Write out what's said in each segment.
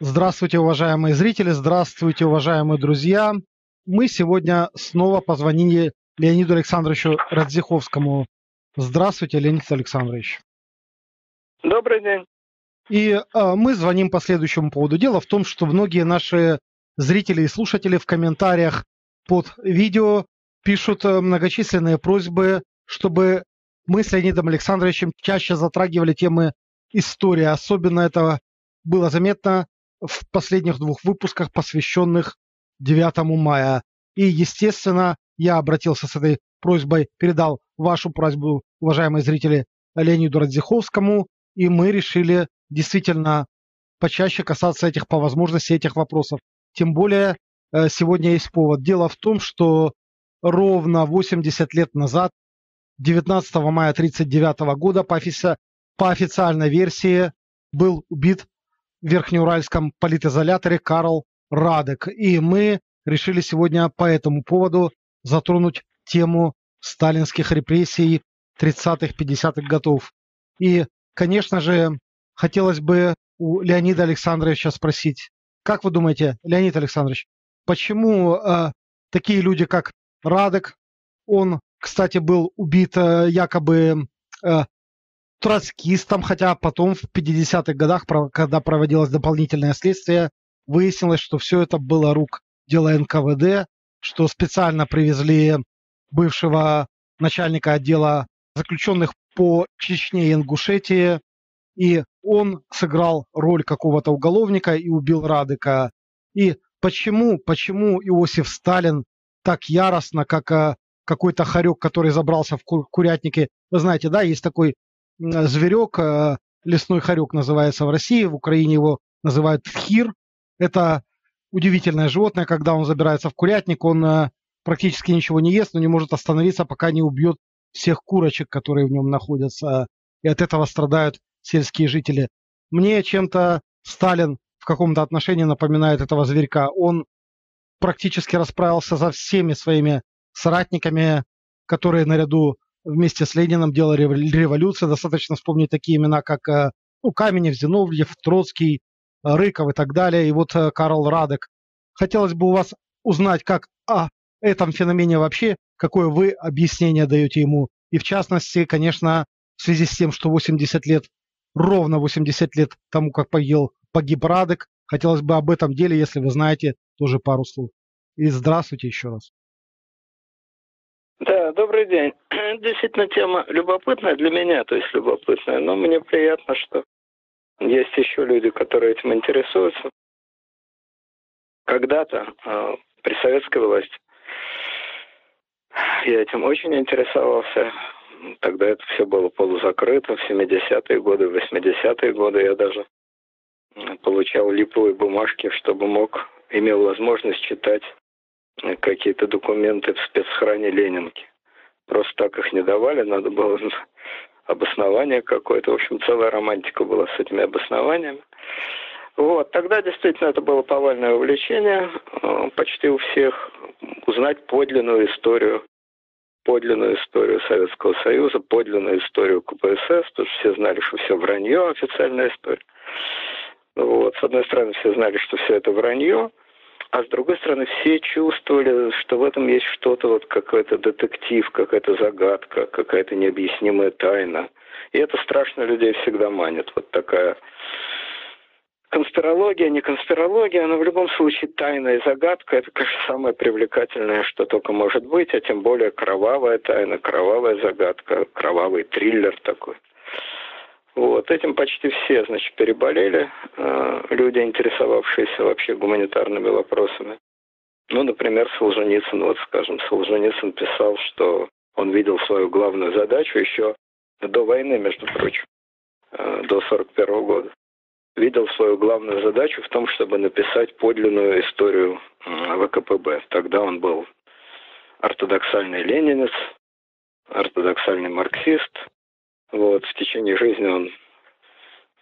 Здравствуйте, уважаемые зрители, здравствуйте, уважаемые друзья. Мы сегодня снова позвонили Леониду Александровичу Радзиховскому. Здравствуйте, Леонид Александрович. Добрый день. И э, мы звоним по следующему поводу. Дело в том, что многие наши зрители и слушатели в комментариях под видео пишут э, многочисленные просьбы, чтобы мы с Леонидом Александровичем чаще затрагивали темы истории. Особенно это было заметно в последних двух выпусках, посвященных 9 мая. И, естественно, я обратился с этой просьбой, передал вашу просьбу, уважаемые зрители, Леониду Радзиховскому, и мы решили действительно почаще касаться этих, по возможности, этих вопросов. Тем более, э, сегодня есть повод. Дело в том, что ровно 80 лет назад, 19 мая 1939 года, по, офици... по официальной версии, был убит Верхнеуральском политизоляторе Карл Радек. И мы решили сегодня по этому поводу затронуть тему сталинских репрессий 30-х, 50-х годов. И, конечно же, хотелось бы у Леонида Александровича спросить, как вы думаете, Леонид Александрович, почему э, такие люди, как Радек, он, кстати, был убит э, якобы э, троцкистом, хотя потом в 50-х годах, когда проводилось дополнительное следствие, выяснилось, что все это было рук дела НКВД, что специально привезли бывшего начальника отдела заключенных по Чечне и Ингушетии, и он сыграл роль какого-то уголовника и убил Радыка. И почему, почему Иосиф Сталин так яростно, как э, какой-то хорек, который забрался в курятнике. Вы знаете, да, есть такой зверек, э, лесной хорек называется в России, в Украине его называют тхир. Это удивительное животное, когда он забирается в курятник, он э, практически ничего не ест, но не может остановиться, пока не убьет всех курочек, которые в нем находятся. И от этого страдают сельские жители. Мне чем-то Сталин в каком-то отношении напоминает этого зверька. Он практически расправился со всеми своими соратниками, которые наряду вместе с Лениным делали революцию. Достаточно вспомнить такие имена, как э, ну, Каменев, Зиновьев, Троцкий, э, Рыков и так далее. И вот э, Карл Радек. Хотелось бы у вас узнать, как о этом феномене вообще, какое вы объяснение даете ему. И в частности, конечно, в связи с тем, что 80 лет, ровно 80 лет тому, как погиб, погиб Радек, хотелось бы об этом деле, если вы знаете, тоже пару слов. И здравствуйте еще раз. Да, добрый день. Действительно, тема любопытная для меня, то есть любопытная, но мне приятно, что есть еще люди, которые этим интересуются. Когда-то э, при советской власти я этим очень интересовался. Тогда это все было полузакрыто. В 70-е годы, в 80-е годы я даже получал липовые бумажки, чтобы мог, имел возможность читать какие-то документы в спецхране Ленинки. Просто так их не давали, надо было обоснование какое-то. В общем, целая романтика была с этими обоснованиями. Вот, тогда действительно это было повальное увлечение э, почти у всех узнать подлинную историю, подлинную историю Советского Союза, подлинную историю КПСС, потому что все знали, что все вранье, официальная история. Вот, с одной стороны, все знали, что все это вранье, а с другой стороны, все чувствовали, что в этом есть что-то, вот какой-то детектив, какая-то загадка, какая-то необъяснимая тайна. И это страшно людей всегда манит. Вот такая конспирология, не конспирология, но в любом случае тайна и загадка – это, конечно, самое привлекательное, что только может быть, а тем более кровавая тайна, кровавая загадка, кровавый триллер такой. Вот, этим почти все, значит, переболели, э, люди, интересовавшиеся вообще гуманитарными вопросами. Ну, например, Солженицын, вот, скажем, Солженицын писал, что он видел свою главную задачу еще до войны, между прочим, э, до 41 года. Видел свою главную задачу в том, чтобы написать подлинную историю ВКПБ. Тогда он был ортодоксальный ленинец, ортодоксальный марксист, вот, в течение жизни он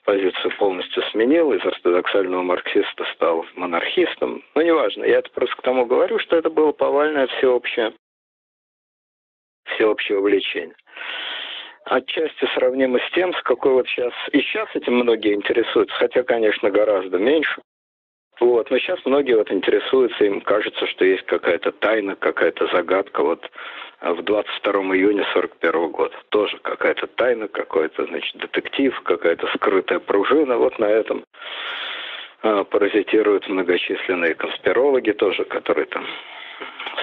позицию полностью сменил, из ортодоксального марксиста стал монархистом. Но неважно, я это просто к тому говорю, что это было повальное всеобщее, всеобщее увлечение. Отчасти сравнимо с тем, с какой вот сейчас... И сейчас этим многие интересуются, хотя, конечно, гораздо меньше. Вот. Но сейчас многие вот интересуются, им кажется, что есть какая-то тайна, какая-то загадка. Вот а в 22 июня 41 года тоже какая-то тайна, какой-то, значит, детектив, какая-то скрытая пружина. Вот на этом а, паразитируют многочисленные конспирологи тоже, которые там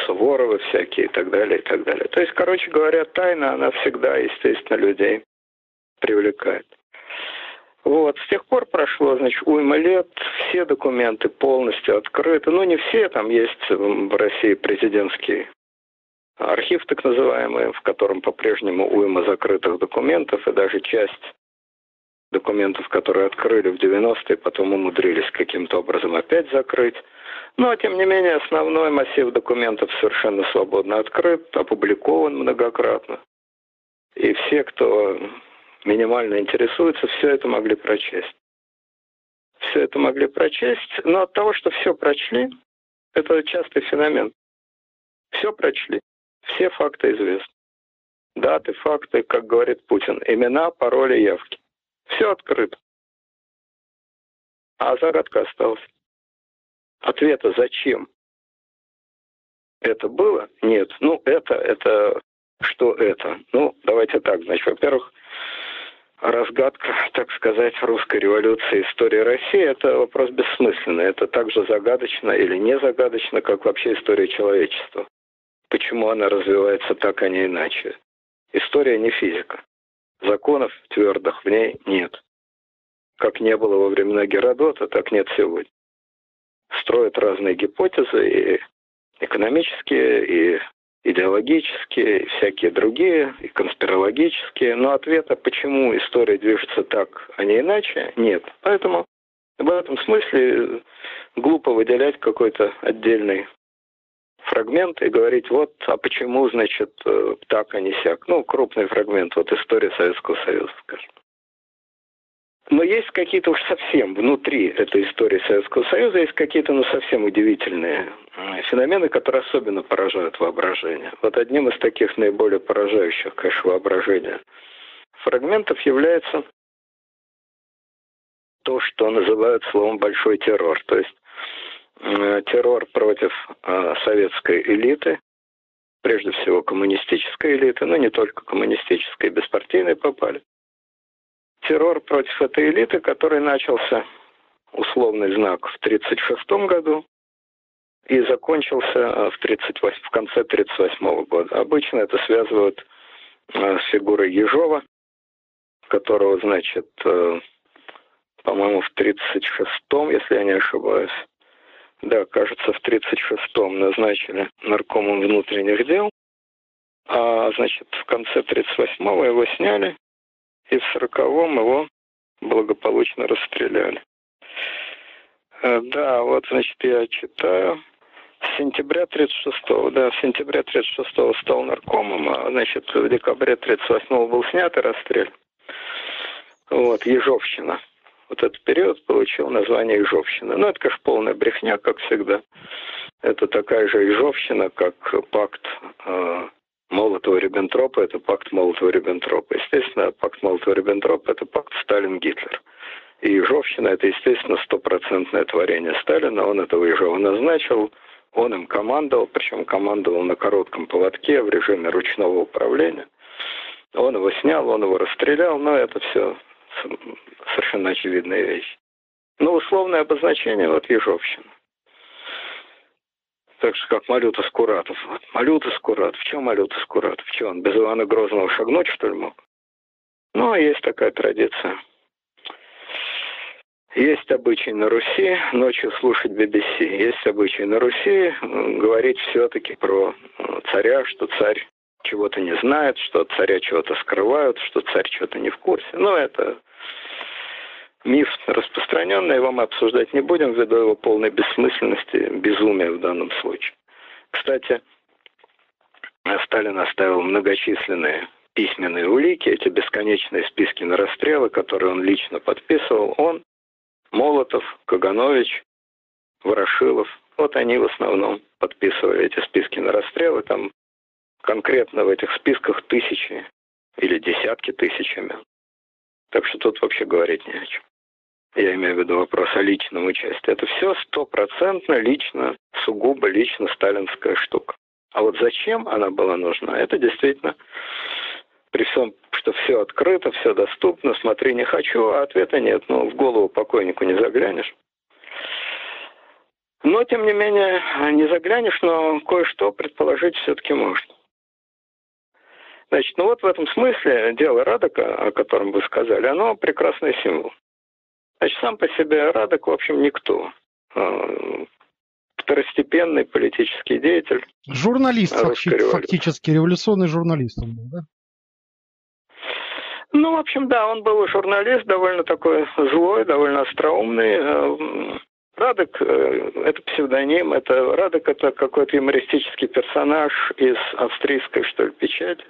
Суворовы всякие и так далее, и так далее. То есть, короче говоря, тайна, она всегда, естественно, людей привлекает. Вот, с тех пор прошло, значит, уйма лет, все документы полностью открыты. Ну, не все, там есть в России президентский архив, так называемый, в котором по-прежнему уйма закрытых документов, и даже часть документов, которые открыли в 90-е, потом умудрились каким-то образом опять закрыть. Но, тем не менее, основной массив документов совершенно свободно открыт, опубликован многократно. И все, кто минимально интересуются, все это могли прочесть. Все это могли прочесть, но от того, что все прочли, это частый феномен. Все прочли, все факты известны. Даты, факты, как говорит Путин, имена, пароли, явки. Все открыто. А загадка осталась. Ответа зачем это было? Нет. Ну, это, это, что это? Ну, давайте так, значит, во-первых, разгадка, так сказать, русской революции истории России – это вопрос бессмысленный. Это так же загадочно или не загадочно, как вообще история человечества. Почему она развивается так, а не иначе? История не физика. Законов твердых в ней нет. Как не было во времена Геродота, так нет сегодня. Строят разные гипотезы, и экономические, и идеологические, всякие другие, и конспирологические. Но ответа, почему история движется так, а не иначе, нет. Поэтому в этом смысле глупо выделять какой-то отдельный фрагмент и говорить, вот, а почему, значит, э, так, а не сяк. Ну, крупный фрагмент, вот история Советского Союза, скажем. Но есть какие-то уж совсем внутри этой истории Советского Союза, есть какие-то ну, совсем удивительные феномены, которые особенно поражают воображение. Вот одним из таких наиболее поражающих, конечно, воображение фрагментов является то, что называют словом «большой террор». То есть Э, террор против э, советской элиты, прежде всего коммунистической элиты, но не только коммунистической, беспартийной попали. Террор против этой элиты, который начался условный знак в 1936 году и закончился э, в, 38, в конце 1938 года. Обычно это связывают с фигурой Ежова, которого, значит, по-моему, в 1936, если я не ошибаюсь, да, кажется, в 36-м назначили наркомом внутренних дел, а, значит, в конце 38-го его сняли, и в 40-м его благополучно расстреляли. Э, да, вот, значит, я читаю. С сентября 36-го, да, в сентябре 36-го стал наркомом, а, значит, в декабре 38-го был снят и расстрелян. Вот, Ежовщина вот этот период получил название Ижовщина. Ну, это, конечно, полная брехня, как всегда. Это такая же Ижовщина, как пакт э, Молотова-Риббентропа, это пакт Молотова-Риббентропа. Естественно, пакт Молотова-Риббентропа – это пакт Сталин-Гитлер. И Ижовщина – это, естественно, стопроцентное творение Сталина. Он этого Ижова назначил, он им командовал, причем командовал на коротком поводке в режиме ручного управления. Он его снял, он его расстрелял, но это все совершенно очевидная вещь. Но условное обозначение вот Ежовщина. Так же, как Малюта Скуратов. Вот, Малюта Скуратов. В чем Малюта Скуратов? Что, он без Ивана Грозного шагнуть, что ли, мог? Ну, есть такая традиция. Есть обычай на Руси ночью слушать BBC. Есть обычай на Руси говорить все-таки про царя, что царь чего-то не знает, что царя чего-то скрывают, что царь чего-то не в курсе. Но это миф распространенный, его мы обсуждать не будем ввиду его полной бессмысленности, безумия в данном случае. Кстати, Сталин оставил многочисленные письменные улики, эти бесконечные списки на расстрелы, которые он лично подписывал. Он, Молотов, Каганович, Ворошилов, вот они в основном подписывали эти списки на расстрелы. Там конкретно в этих списках тысячи или десятки тысячами. Так что тут вообще говорить не о чем. Я имею в виду вопрос о личном участии, это все стопроцентно лично, сугубо лично сталинская штука. А вот зачем она была нужна, это действительно при всем, что все открыто, все доступно, смотри, не хочу, а ответа нет. Ну, в голову покойнику не заглянешь. Но, тем не менее, не заглянешь, но кое-что предположить все-таки можно. Значит, ну вот в этом смысле дело Радока, о котором вы сказали, оно прекрасный символ. Значит, сам по себе Радок, в общем, никто. А, второстепенный политический деятель. Журналист, фактически, революционный журналист он был, да? Ну, в общем, да, он был журналист, довольно такой злой, довольно остроумный. Э, Радок э, – это псевдоним, это Радок – это какой-то юмористический персонаж из австрийской, что ли, печати.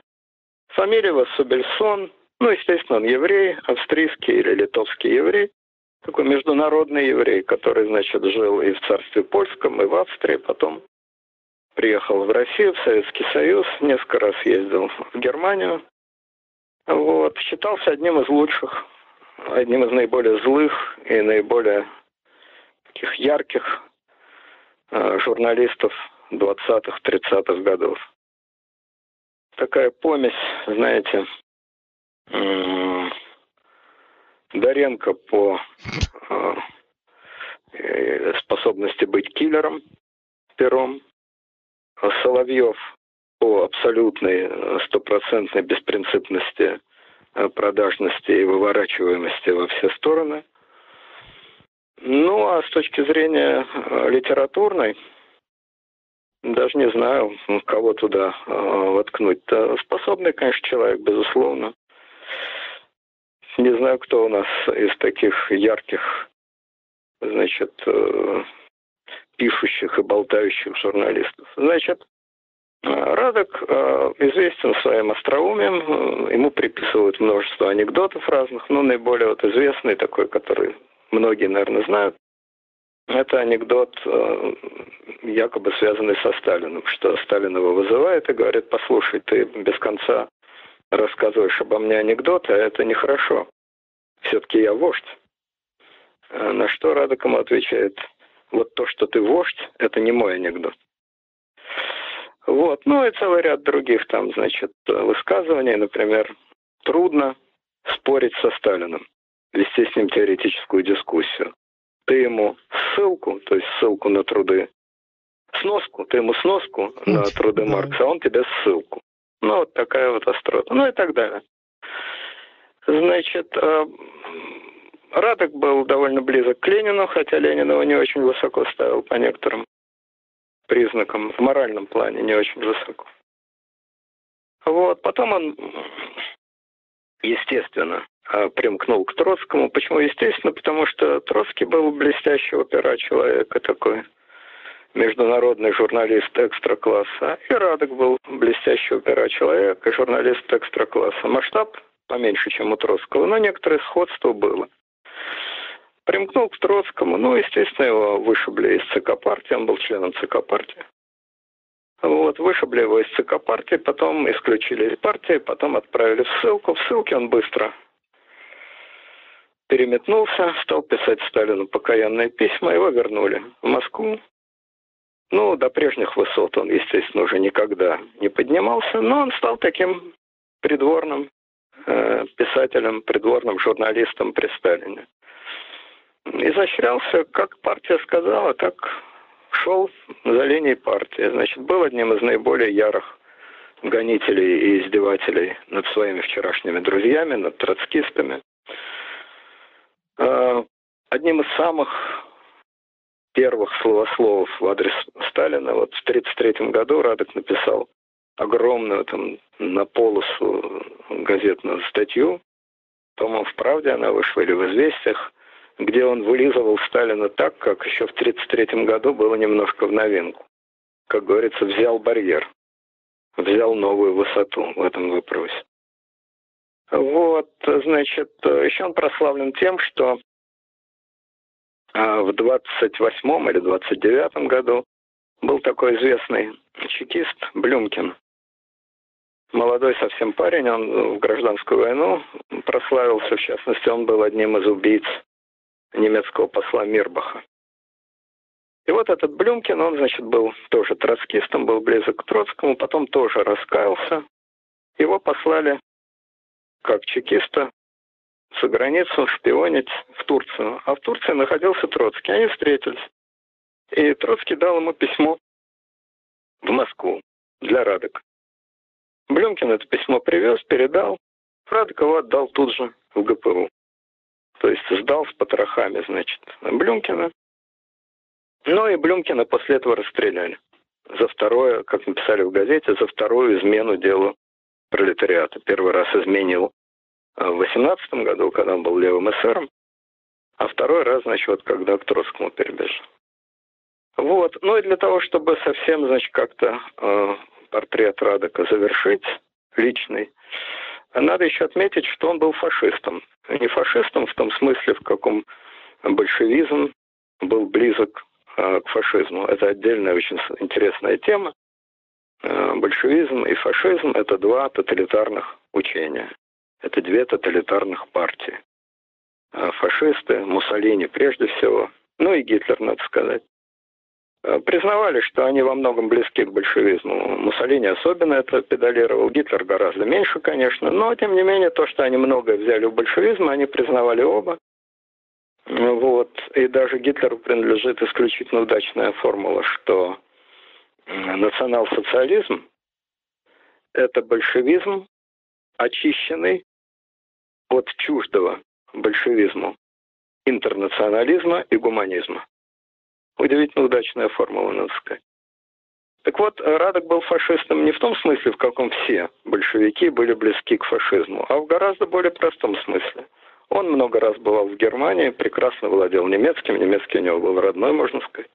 Фамилия его Субельсон, ну, естественно, он еврей, австрийский или литовский еврей такой международный еврей, который, значит, жил и в царстве польском, и в Австрии, потом приехал в Россию, в Советский Союз, несколько раз ездил в Германию. Вот, считался одним из лучших, одним из наиболее злых и наиболее таких ярких э, журналистов 20-х, 30-х годов. Такая помесь, знаете, Доренко по а, э, способности быть киллером, пером, Соловьев по абсолютной э, стопроцентной беспринципности, э, продажности и выворачиваемости во все стороны. Ну, а с точки зрения литературной, даже не знаю, кого туда воткнуть. -то. Способный, конечно, человек, безусловно. Не знаю, кто у нас из таких ярких, значит, э, пишущих и болтающих журналистов. Значит, э, Радок э, известен своим остроумием, ему приписывают множество анекдотов разных, но наиболее вот известный такой, который многие, наверное, знают, это анекдот, якобы связанный со Сталиным, что Сталин его вызывает и говорит, послушай, ты без конца рассказываешь обо мне анекдоты, а это нехорошо. Все-таки я вождь. А на что Радок ему отвечает, вот то, что ты вождь, это не мой анекдот. Вот, ну и целый ряд других там, значит, высказываний, например, трудно спорить со Сталиным, вести с ним теоретическую дискуссию. Ты ему ссылку, то есть ссылку на труды, сноску, ты ему сноску на труды Маркса, а он тебе ссылку. Ну, вот такая вот острота. Ну и так далее. Значит, э, Радок был довольно близок к Ленину, хотя Ленин его не очень высоко ставил по некоторым признакам, в моральном плане не очень высоко. Вот, потом он, естественно, э, примкнул к Троцкому. Почему естественно? Потому что Троцкий был блестящего пера человека такой международный журналист экстра-класса, и Радок был блестящий опера человек и журналист экстра-класса. Масштаб поменьше, чем у Троцкого, но некоторое сходство было. Примкнул к Троцкому, ну, естественно, его вышибли из ЦК партии, он был членом ЦК партии. Вот, вышибли его из ЦК партии, потом исключили из партии, потом отправили в ссылку. В ссылке он быстро переметнулся, стал писать Сталину покаянные письма, его вернули в Москву. Ну, до прежних высот он, естественно, уже никогда не поднимался, но он стал таким придворным э, писателем, придворным журналистом при Сталине. Изощрялся, как партия сказала, так шел за линией партии. Значит, был одним из наиболее ярых гонителей и издевателей над своими вчерашними друзьями, над троцкистами. Э, одним из самых первых словословов в адрес Сталина. Вот в 1933 году Радок написал огромную там на полосу газетную статью, по-моему, в «Правде» она вышла или в «Известиях», где он вылизывал Сталина так, как еще в 1933 году было немножко в новинку. Как говорится, взял барьер, взял новую высоту в этом вопросе. Вот, значит, еще он прославлен тем, что а в 28 или 29 году был такой известный чекист Блюмкин. Молодой совсем парень, он в гражданскую войну прославился, в частности, он был одним из убийц немецкого посла Мирбаха. И вот этот Блюмкин, он, значит, был тоже троцкистом, был близок к Троцкому, потом тоже раскаялся. Его послали как чекиста за границу шпионить в Турцию. А в Турции находился Троцкий. Они встретились. И Троцкий дал ему письмо в Москву для Радок. Блюмкин это письмо привез, передал. Радок его отдал тут же в ГПУ. То есть сдал с потрохами, значит, Блюмкина. Ну и Блюмкина после этого расстреляли. За второе, как написали в газете, за вторую измену делу пролетариата. Первый раз изменил в 18 году, когда он был левым эсером, а второй раз, значит, вот когда к Троцкому перебежал. Вот. Ну и для того, чтобы совсем, значит, как-то э, портрет Радека завершить, личный, надо еще отметить, что он был фашистом. Не фашистом в том смысле, в каком большевизм был близок Э, к фашизму. Это отдельная очень интересная тема. Э, большевизм и фашизм – это два тоталитарных учения. Это две тоталитарных партии. Э, фашисты, Муссолини прежде всего, ну и Гитлер, надо сказать, признавали, что они во многом близки к большевизму. Муссолини особенно это педалировал, Гитлер гораздо меньше, конечно, но тем не менее то, что они многое взяли у большевизма, они признавали оба. Вот. И даже Гитлеру принадлежит исключительно удачная формула, что национал-социализм – это большевизм, очищенный от чуждого большевизму, интернационализма и гуманизма. Удивительно удачная формула, надо сказать. Так вот, Радок был фашистом не в том смысле, в каком все большевики были близки к фашизму, а в гораздо более простом смысле – он много раз бывал в Германии, прекрасно владел немецким, немецкий у него был родной, можно сказать.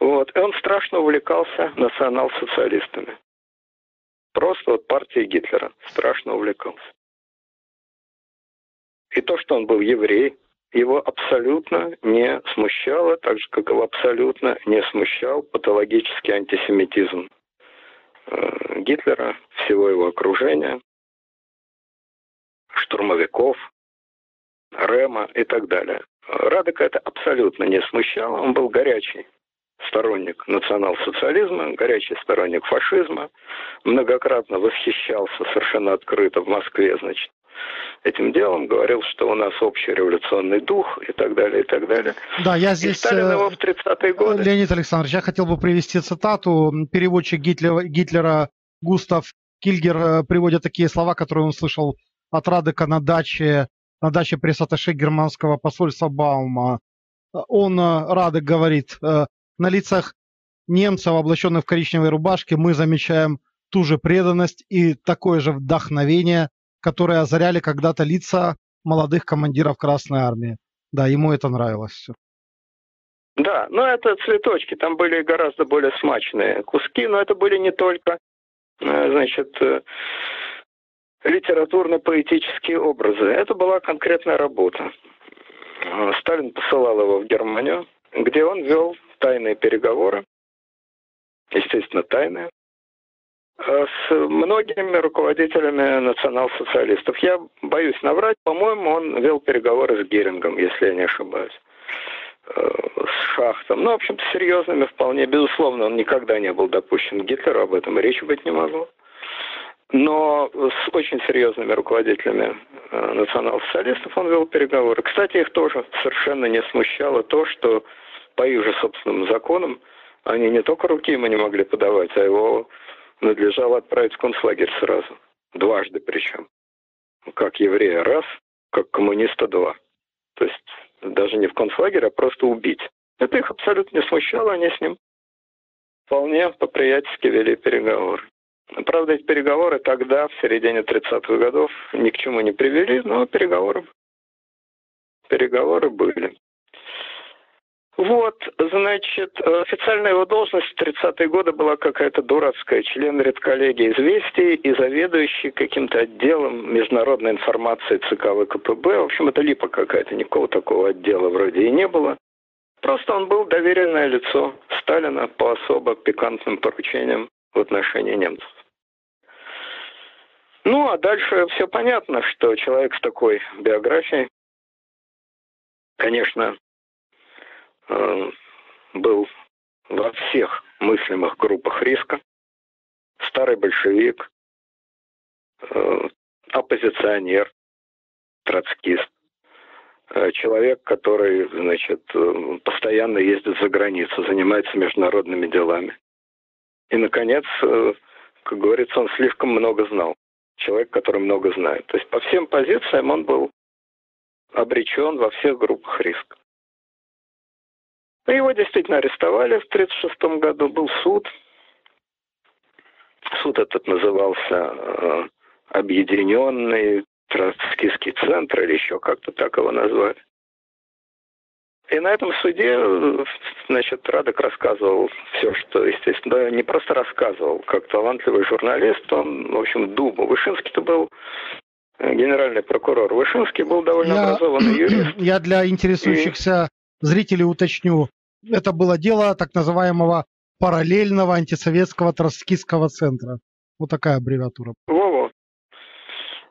Вот. И он страшно увлекался национал-социалистами. Просто вот партией Гитлера страшно увлекался. И то, что он был еврей, его абсолютно не смущало, так же, как его абсолютно не смущал патологический антисемитизм э, Гитлера, всего его окружения, штурмовиков, Рема и так далее. Радека это абсолютно не смущало. Он был горячий сторонник национал-социализма, горячий сторонник фашизма, многократно восхищался совершенно открыто в Москве, значит, этим делом, говорил, что у нас общий революционный дух и так далее, и так далее. Да, я здесь... И Сталин его в 30-е годы... Леонид Александрович, я хотел бы привести цитату. Переводчик Гитлера, Гитлера Густав Кильгер э, приводит такие слова, которые он слышал от Радека на даче на даче пресс-атташе германского посольства Баума. Он, э, Радек, говорит, э, на лицах немцев, облаченных в коричневой рубашке, мы замечаем ту же преданность и такое же вдохновение, которые озаряли когда-то лица молодых командиров Красной Армии. Да, ему это нравилось все. Да, но это цветочки, там были гораздо более смачные куски, но это были не только, э, значит, литературно-поэтические образы. Это была конкретная работа. Сталин посылал его в Германию, где он вел тайные переговоры, естественно, тайные, с многими руководителями национал-социалистов. Я боюсь наврать, по-моему, он вел переговоры с Герингом, если я не ошибаюсь, э, с Шахтом. Ну, в общем-то, серьезными вполне. Безусловно, он никогда не был допущен Гитлеру, об этом речи быть не могло но с очень серьезными руководителями э, национал-социалистов он вел переговоры. Кстати, их тоже совершенно не смущало то, что по их же собственным законам они не только руки ему не могли подавать, а его надлежало отправить в концлагерь сразу. Дважды причем. Как еврея раз, как коммуниста два. То есть даже не в концлагерь, а просто убить. Это их абсолютно не смущало, они с ним вполне по-приятельски вели переговоры. Правда, эти переговоры тогда, в середине 30-х годов, ни к чему не привели, но переговоры, переговоры были. Вот, значит, официальная его должность в 30-е годы была какая-то дурацкая. Член редколлегии известий и заведующий каким-то отделом международной информации ЦК ВКПБ. В общем, это липа какая-то, никакого такого отдела вроде и не было. Просто он был доверенное лицо Сталина по особо пикантным поручениям в отношении немцев. Ну, а дальше все понятно, что человек с такой биографией конечно, э, был во всех мыслимых группах риска. Старый большевик, э, оппозиционер, троцкист, э, человек, который, значит, постоянно ездит за границу, занимается международными делами. И, наконец, как говорится, он слишком много знал. Человек, который много знает. То есть по всем позициям он был обречен во всех группах риска. Его действительно арестовали в 1936 году, был суд. Суд этот назывался э, Объединенный Троцкийский центр, или еще как-то так его назвали. И на этом суде, значит, Радок рассказывал все, что, естественно, не просто рассказывал, как талантливый журналист, он, в общем, думал. Вышинский-то был э, генеральный прокурор. Вышинский был довольно я, образованный юрист. Я для интересующихся. Зрителей уточню. Это было дело так называемого параллельного антисоветского троцкистского центра. Вот такая аббревиатура. Во-во.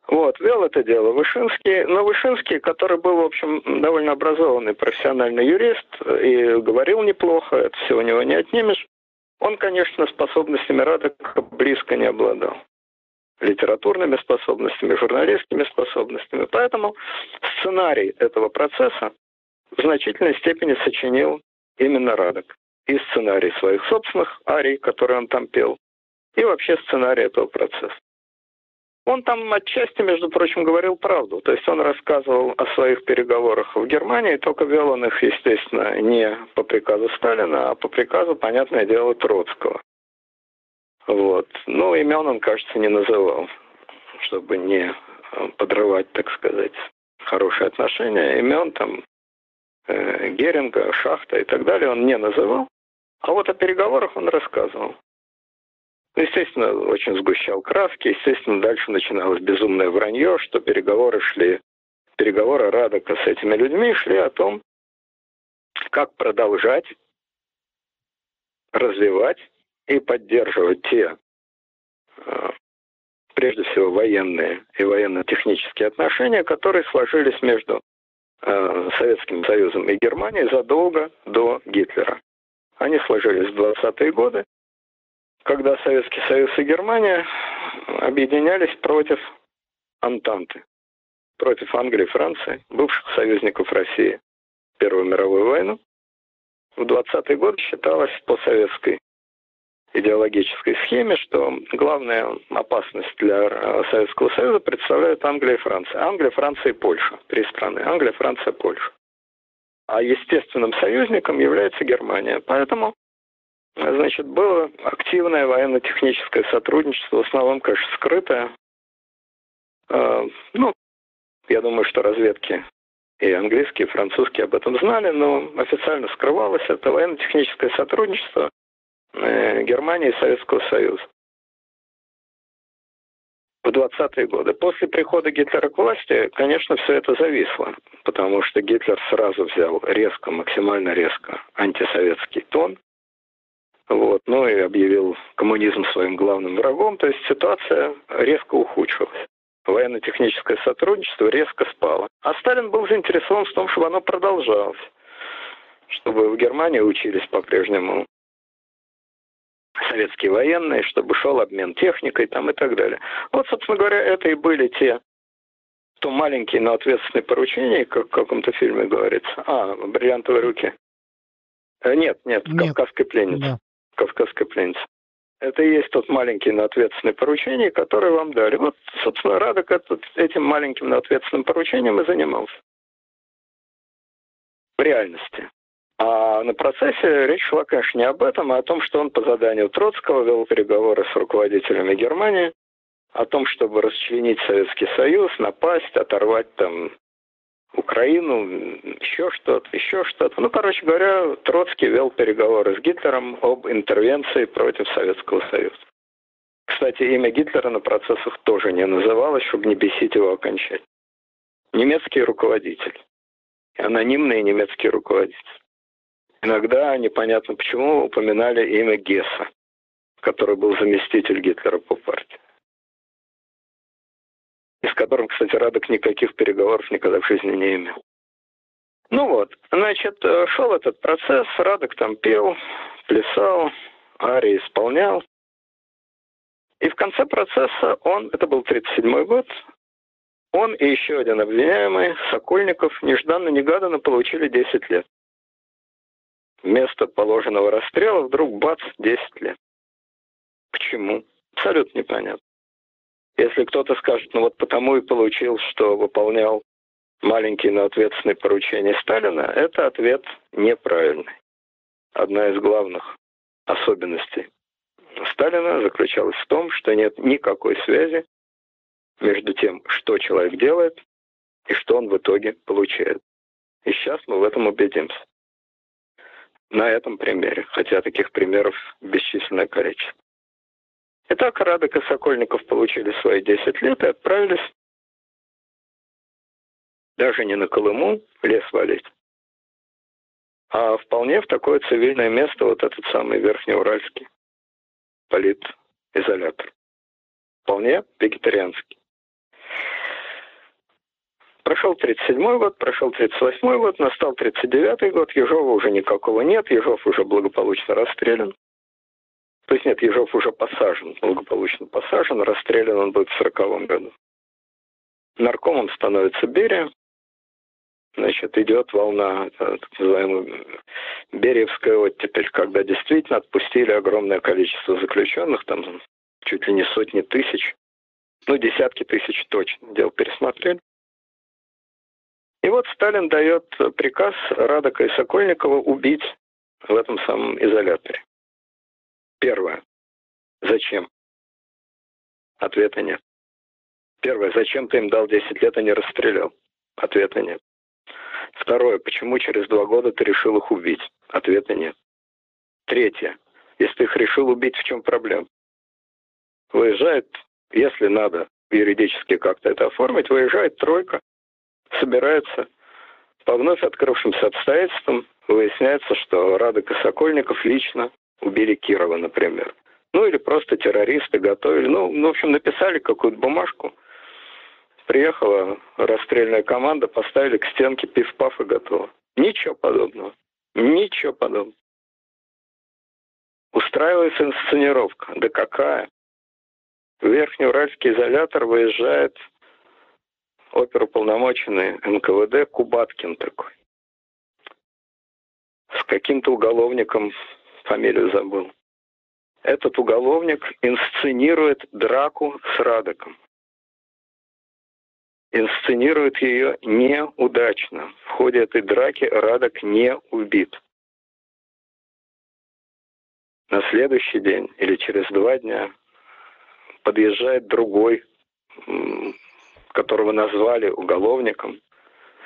Вот, вел это дело Вышинский. Но Вышинский, который был, в общем, довольно образованный профессиональный юрист и говорил неплохо, это все у него не отнимешь, он, конечно, способностями Радека близко не обладал. Литературными способностями, журналистскими способностями. Поэтому сценарий этого процесса в значительной степени сочинил именно Радок. И сценарий своих собственных арий, которые он там пел, и вообще сценарий этого процесса. Он там отчасти, между прочим, говорил правду. То есть он рассказывал о своих переговорах в Германии, только вел он их, естественно, не по приказу Сталина, а по приказу, понятное дело, Троцкого. Вот. Ну, имен он, кажется, не называл, чтобы не подрывать, так сказать, хорошие отношения. Имен там э, Геринга, Шахта и так далее он не называл. А вот о переговорах он рассказывал. Ну, естественно, очень сгущал краски. Естественно, дальше начиналось безумное вранье, что переговоры шли, переговоры Радока с этими людьми шли о том, как продолжать развивать и поддерживать те, э, прежде всего, военные и военно-технические отношения, которые сложились между Советским Союзом и Германией задолго до Гитлера. Они сложились в 20-е годы, когда Советский Союз и Германия объединялись против Антанты, против Англии и Франции, бывших союзников России в Первую мировую войну. В 20-е годы считалось по советской идеологической схеме, что главная опасность для Советского Союза представляют Англия и Франция. Англия, Франция и Польша. Три страны. Англия, Франция, Польша. А естественным союзником является Германия. Поэтому Значит, было активное военно-техническое сотрудничество, в основном, конечно, скрытое. А, ну, я думаю, что разведки и английские, и французские об этом знали, но официально скрывалось это военно-техническое сотрудничество э, Германии и Советского Союза в 20-е годы. После прихода Гитлера к власти, конечно, все это зависло, потому что Гитлер сразу взял резко, максимально резко антисоветский тон, вот, ну и объявил коммунизм своим главным врагом, то есть ситуация резко ухудшилась. Военно-техническое сотрудничество резко спало. А Сталин был заинтересован в том, чтобы оно продолжалось, чтобы в Германии учились по-прежнему советские военные, чтобы шел обмен техникой там и так далее. Вот, собственно говоря, это и были те то маленькие, но ответственные поручения, как в каком-то фильме говорится. А, бриллиантовые руки. Э, нет, нет, нет. кавказская пленница. Да кавказской пленницы. Это и есть тот маленький, но ответственный поручение, которое вам дали. Вот, собственно, Радок этот, этим маленьким, но ответственным поручением и занимался. В реальности. А на процессе речь шла, конечно, не об этом, а о том, что он по заданию Троцкого вел переговоры с руководителями Германии, о том, чтобы расчленить Советский Союз, напасть, оторвать там Украину, еще что-то, еще что-то. Ну, короче говоря, Троцкий вел переговоры с Гитлером об интервенции против Советского Союза. Кстати, имя Гитлера на процессах тоже не называлось, чтобы не бесить его окончательно. Немецкий руководитель. Анонимные немецкие руководители. Иногда, непонятно почему, упоминали имя Гесса, который был заместитель Гитлера по партии и с которым, кстати, Радок никаких переговоров никогда в жизни не имел. Ну вот, значит, э, шел этот процесс, Радок там пел, плясал, Арий исполнял. И в конце процесса он, это был 1937 год, он и еще один обвиняемый, Сокольников, нежданно-негаданно получили 10 лет. Вместо положенного расстрела вдруг бац, 10 лет. Почему? Абсолютно непонятно. Если кто-то скажет, ну вот потому и получил, что выполнял маленькие, но ответственные поручения Сталина, это ответ неправильный. Одна из главных особенностей Сталина заключалась в том, что нет никакой связи между тем, что человек делает и что он в итоге получает. И сейчас мы в этом убедимся. На этом примере, хотя таких примеров бесчисленное количество. Итак, Радок и Сокольников получили свои 10 лет и отправились даже не на Колыму лес валить, а вполне в такое цивильное место, вот этот самый Верхнеуральский политизолятор. Вполне вегетарианский. Прошел 37 год, прошел 38 год, настал 39 год, Ежова уже никакого нет, Ежов уже благополучно расстрелян. То есть нет, Ежов уже посажен, благополучно посажен, расстрелян он будет в 40 году. Наркомом становится Берия, значит, идет волна, так называемая Бериевская оттепель, когда действительно отпустили огромное количество заключенных, там чуть ли не сотни тысяч, ну, десятки тысяч точно, дело пересмотрели. И вот Сталин дает приказ Радока и Сокольникова убить в этом самом изоляторе. Первое. Зачем? Ответа нет. Первое. Зачем ты им дал 10 лет, а не расстрелял? Ответа нет. Второе. Почему через два года ты решил их убить? Ответа нет. Третье. Если ты их решил убить, в чем проблема? Выезжает, если надо юридически как-то это оформить, выезжает тройка, собирается по вновь открывшимся обстоятельствам, выясняется, что Радок и Сокольников лично убили Кирова, например. Ну или просто террористы готовили. Ну, ну в общем, написали какую-то бумажку. Приехала расстрельная команда, поставили к стенке пиф-паф и готово. Ничего подобного. Ничего подобного. Устраивается инсценировка. Да какая? В Верхнеуральский изолятор выезжает оперуполномоченный НКВД Кубаткин такой. С каким-то уголовником фамилию забыл. Этот уголовник инсценирует драку с Радоком. Инсценирует ее неудачно. В ходе этой драки Радок не убит. На следующий день или через два дня подъезжает другой, которого назвали уголовником,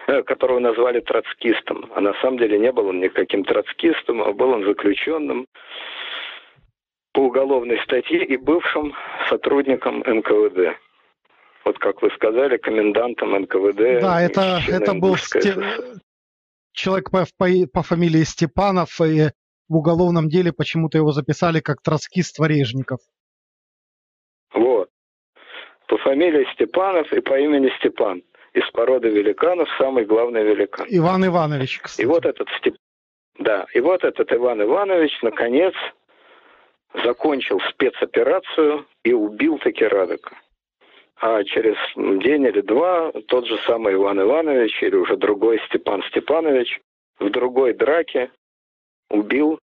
Э, которого назвали троцкистом. А на самом деле не был он никаким троцкистом, а был он заключенным по уголовной статье и бывшим сотрудником НКВД. Вот как вы сказали, комендантом НКВД. Да, это, это был сте... человек по, по, по фамилии Степанов, и в уголовном деле почему-то его записали как троцкист Варежников. По фамилии Степанов и по имени Степан из породы великанов самый главный великан. Иван Иванович, кстати. И вот этот Степ... Да, и вот этот Иван Иванович, наконец, закончил спецоперацию и убил таки Радока. А через день или два тот же самый Иван Иванович или уже другой Степан Степанович в другой драке убил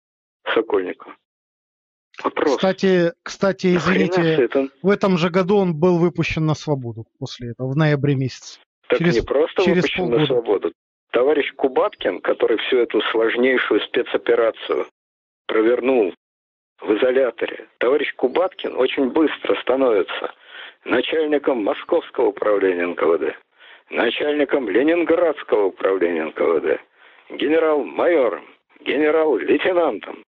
Сокольникова. Вопрос. Кстати, кстати, извините, это... в этом же году он был выпущен на свободу после этого, в ноябре месяце. Так через, не просто через выпущен полгода. на свободу. Товарищ Кубаткин, который всю эту сложнейшую спецоперацию провернул в изоляторе, товарищ Кубаткин очень быстро становится начальником Московского управления НКВД, начальником Ленинградского управления НКВД, генерал-майором, генерал-лейтенантом,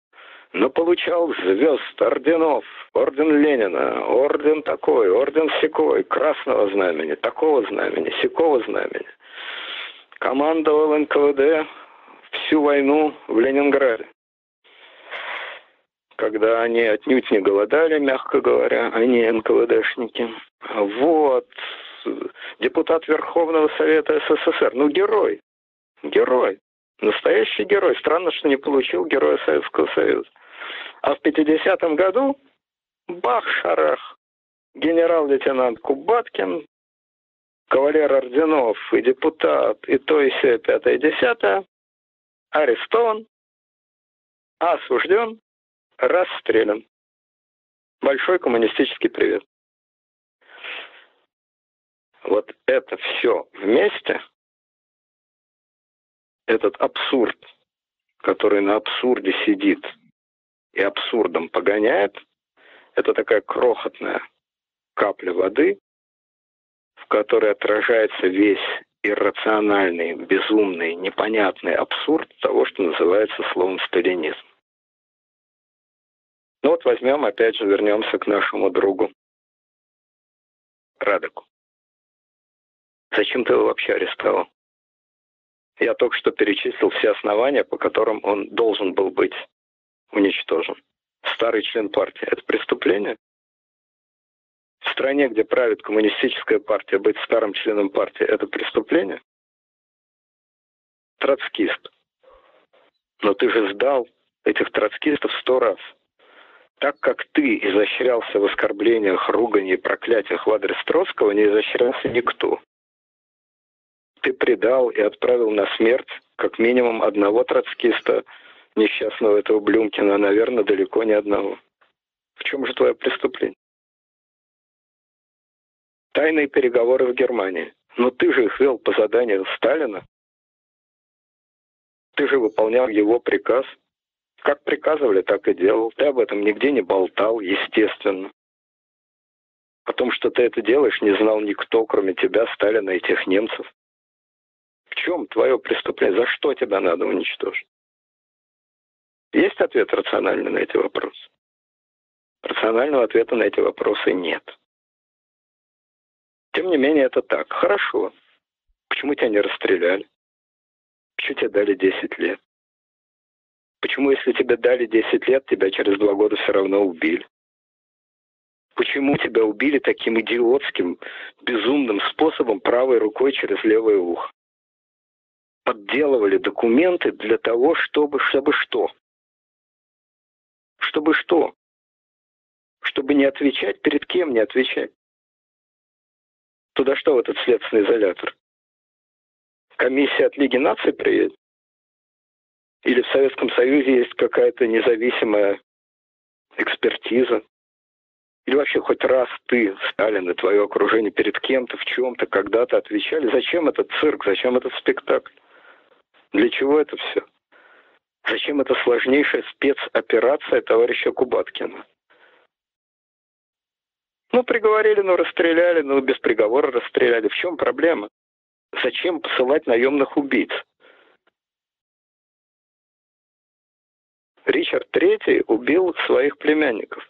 но получал звезд, орденов, орден Ленина, орден такой, орден секой, красного знамени, такого знамени, секого знамени. Командовал НКВД всю войну в Ленинграде. Когда они отнюдь не голодали, мягко говоря, они НКВДшники. Вот, депутат Верховного Совета СССР, ну герой, Герой. Настоящий герой. Странно, что не получил Героя Советского Союза. А в 50-м году бах-шарах. Генерал-лейтенант Кубаткин, кавалер орденов и депутат, и то, и все, пятое, десятое, арестован, осужден, расстрелян. Большой коммунистический привет. Вот это все вместе, этот абсурд, который на абсурде сидит и абсурдом погоняет, это такая крохотная капля воды, в которой отражается весь иррациональный, безумный, непонятный абсурд того, что называется словом сталинизм. Ну вот возьмем, опять же, вернемся к нашему другу Радеку. Зачем ты его вообще арестовал? Я только что перечислил все основания, по которым он должен был быть уничтожен. Старый член партии – это преступление? В стране, где правит коммунистическая партия, быть старым членом партии – это преступление? Троцкист. Но ты же сдал этих троцкистов сто раз – так как ты изощрялся в оскорблениях, ругании, проклятиях в адрес Троцкого, не изощрялся никто. Ты предал и отправил на смерть как минимум одного троцкиста, несчастного этого Блюмкина, наверное, далеко не одного. В чем же твое преступление? Тайные переговоры в Германии. Но ты же их вел по заданию Сталина. Ты же выполнял его приказ – как приказывали, так и делал. Ты об этом нигде не болтал, естественно. О том, что ты это делаешь, не знал никто, кроме тебя, Сталина и тех немцев. В чем твое преступление? За что тебя надо уничтожить? Есть ответ рациональный на эти вопросы? Рационального ответа на эти вопросы нет. Тем не менее, это так. Хорошо. Почему тебя не расстреляли? Почему тебе дали 10 лет? Почему, если тебе дали 10 лет, тебя через два года все равно убили? Почему тебя убили таким идиотским, безумным способом правой рукой через левое ухо? Подделывали документы для того, чтобы, чтобы что? Чтобы что? Чтобы не отвечать, перед кем не отвечать? Туда что в этот следственный изолятор? Комиссия от Лиги наций приедет? Или в Советском Союзе есть какая-то независимая экспертиза? Или вообще хоть раз ты, Сталин, и твое окружение перед кем-то, в чем-то, когда-то отвечали? Зачем этот цирк? Зачем этот спектакль? Для чего это все? Зачем эта сложнейшая спецоперация товарища Кубаткина? Ну, приговорили, ну, расстреляли, ну, без приговора расстреляли. В чем проблема? Зачем посылать наемных убийц? Ричард III убил своих племянников.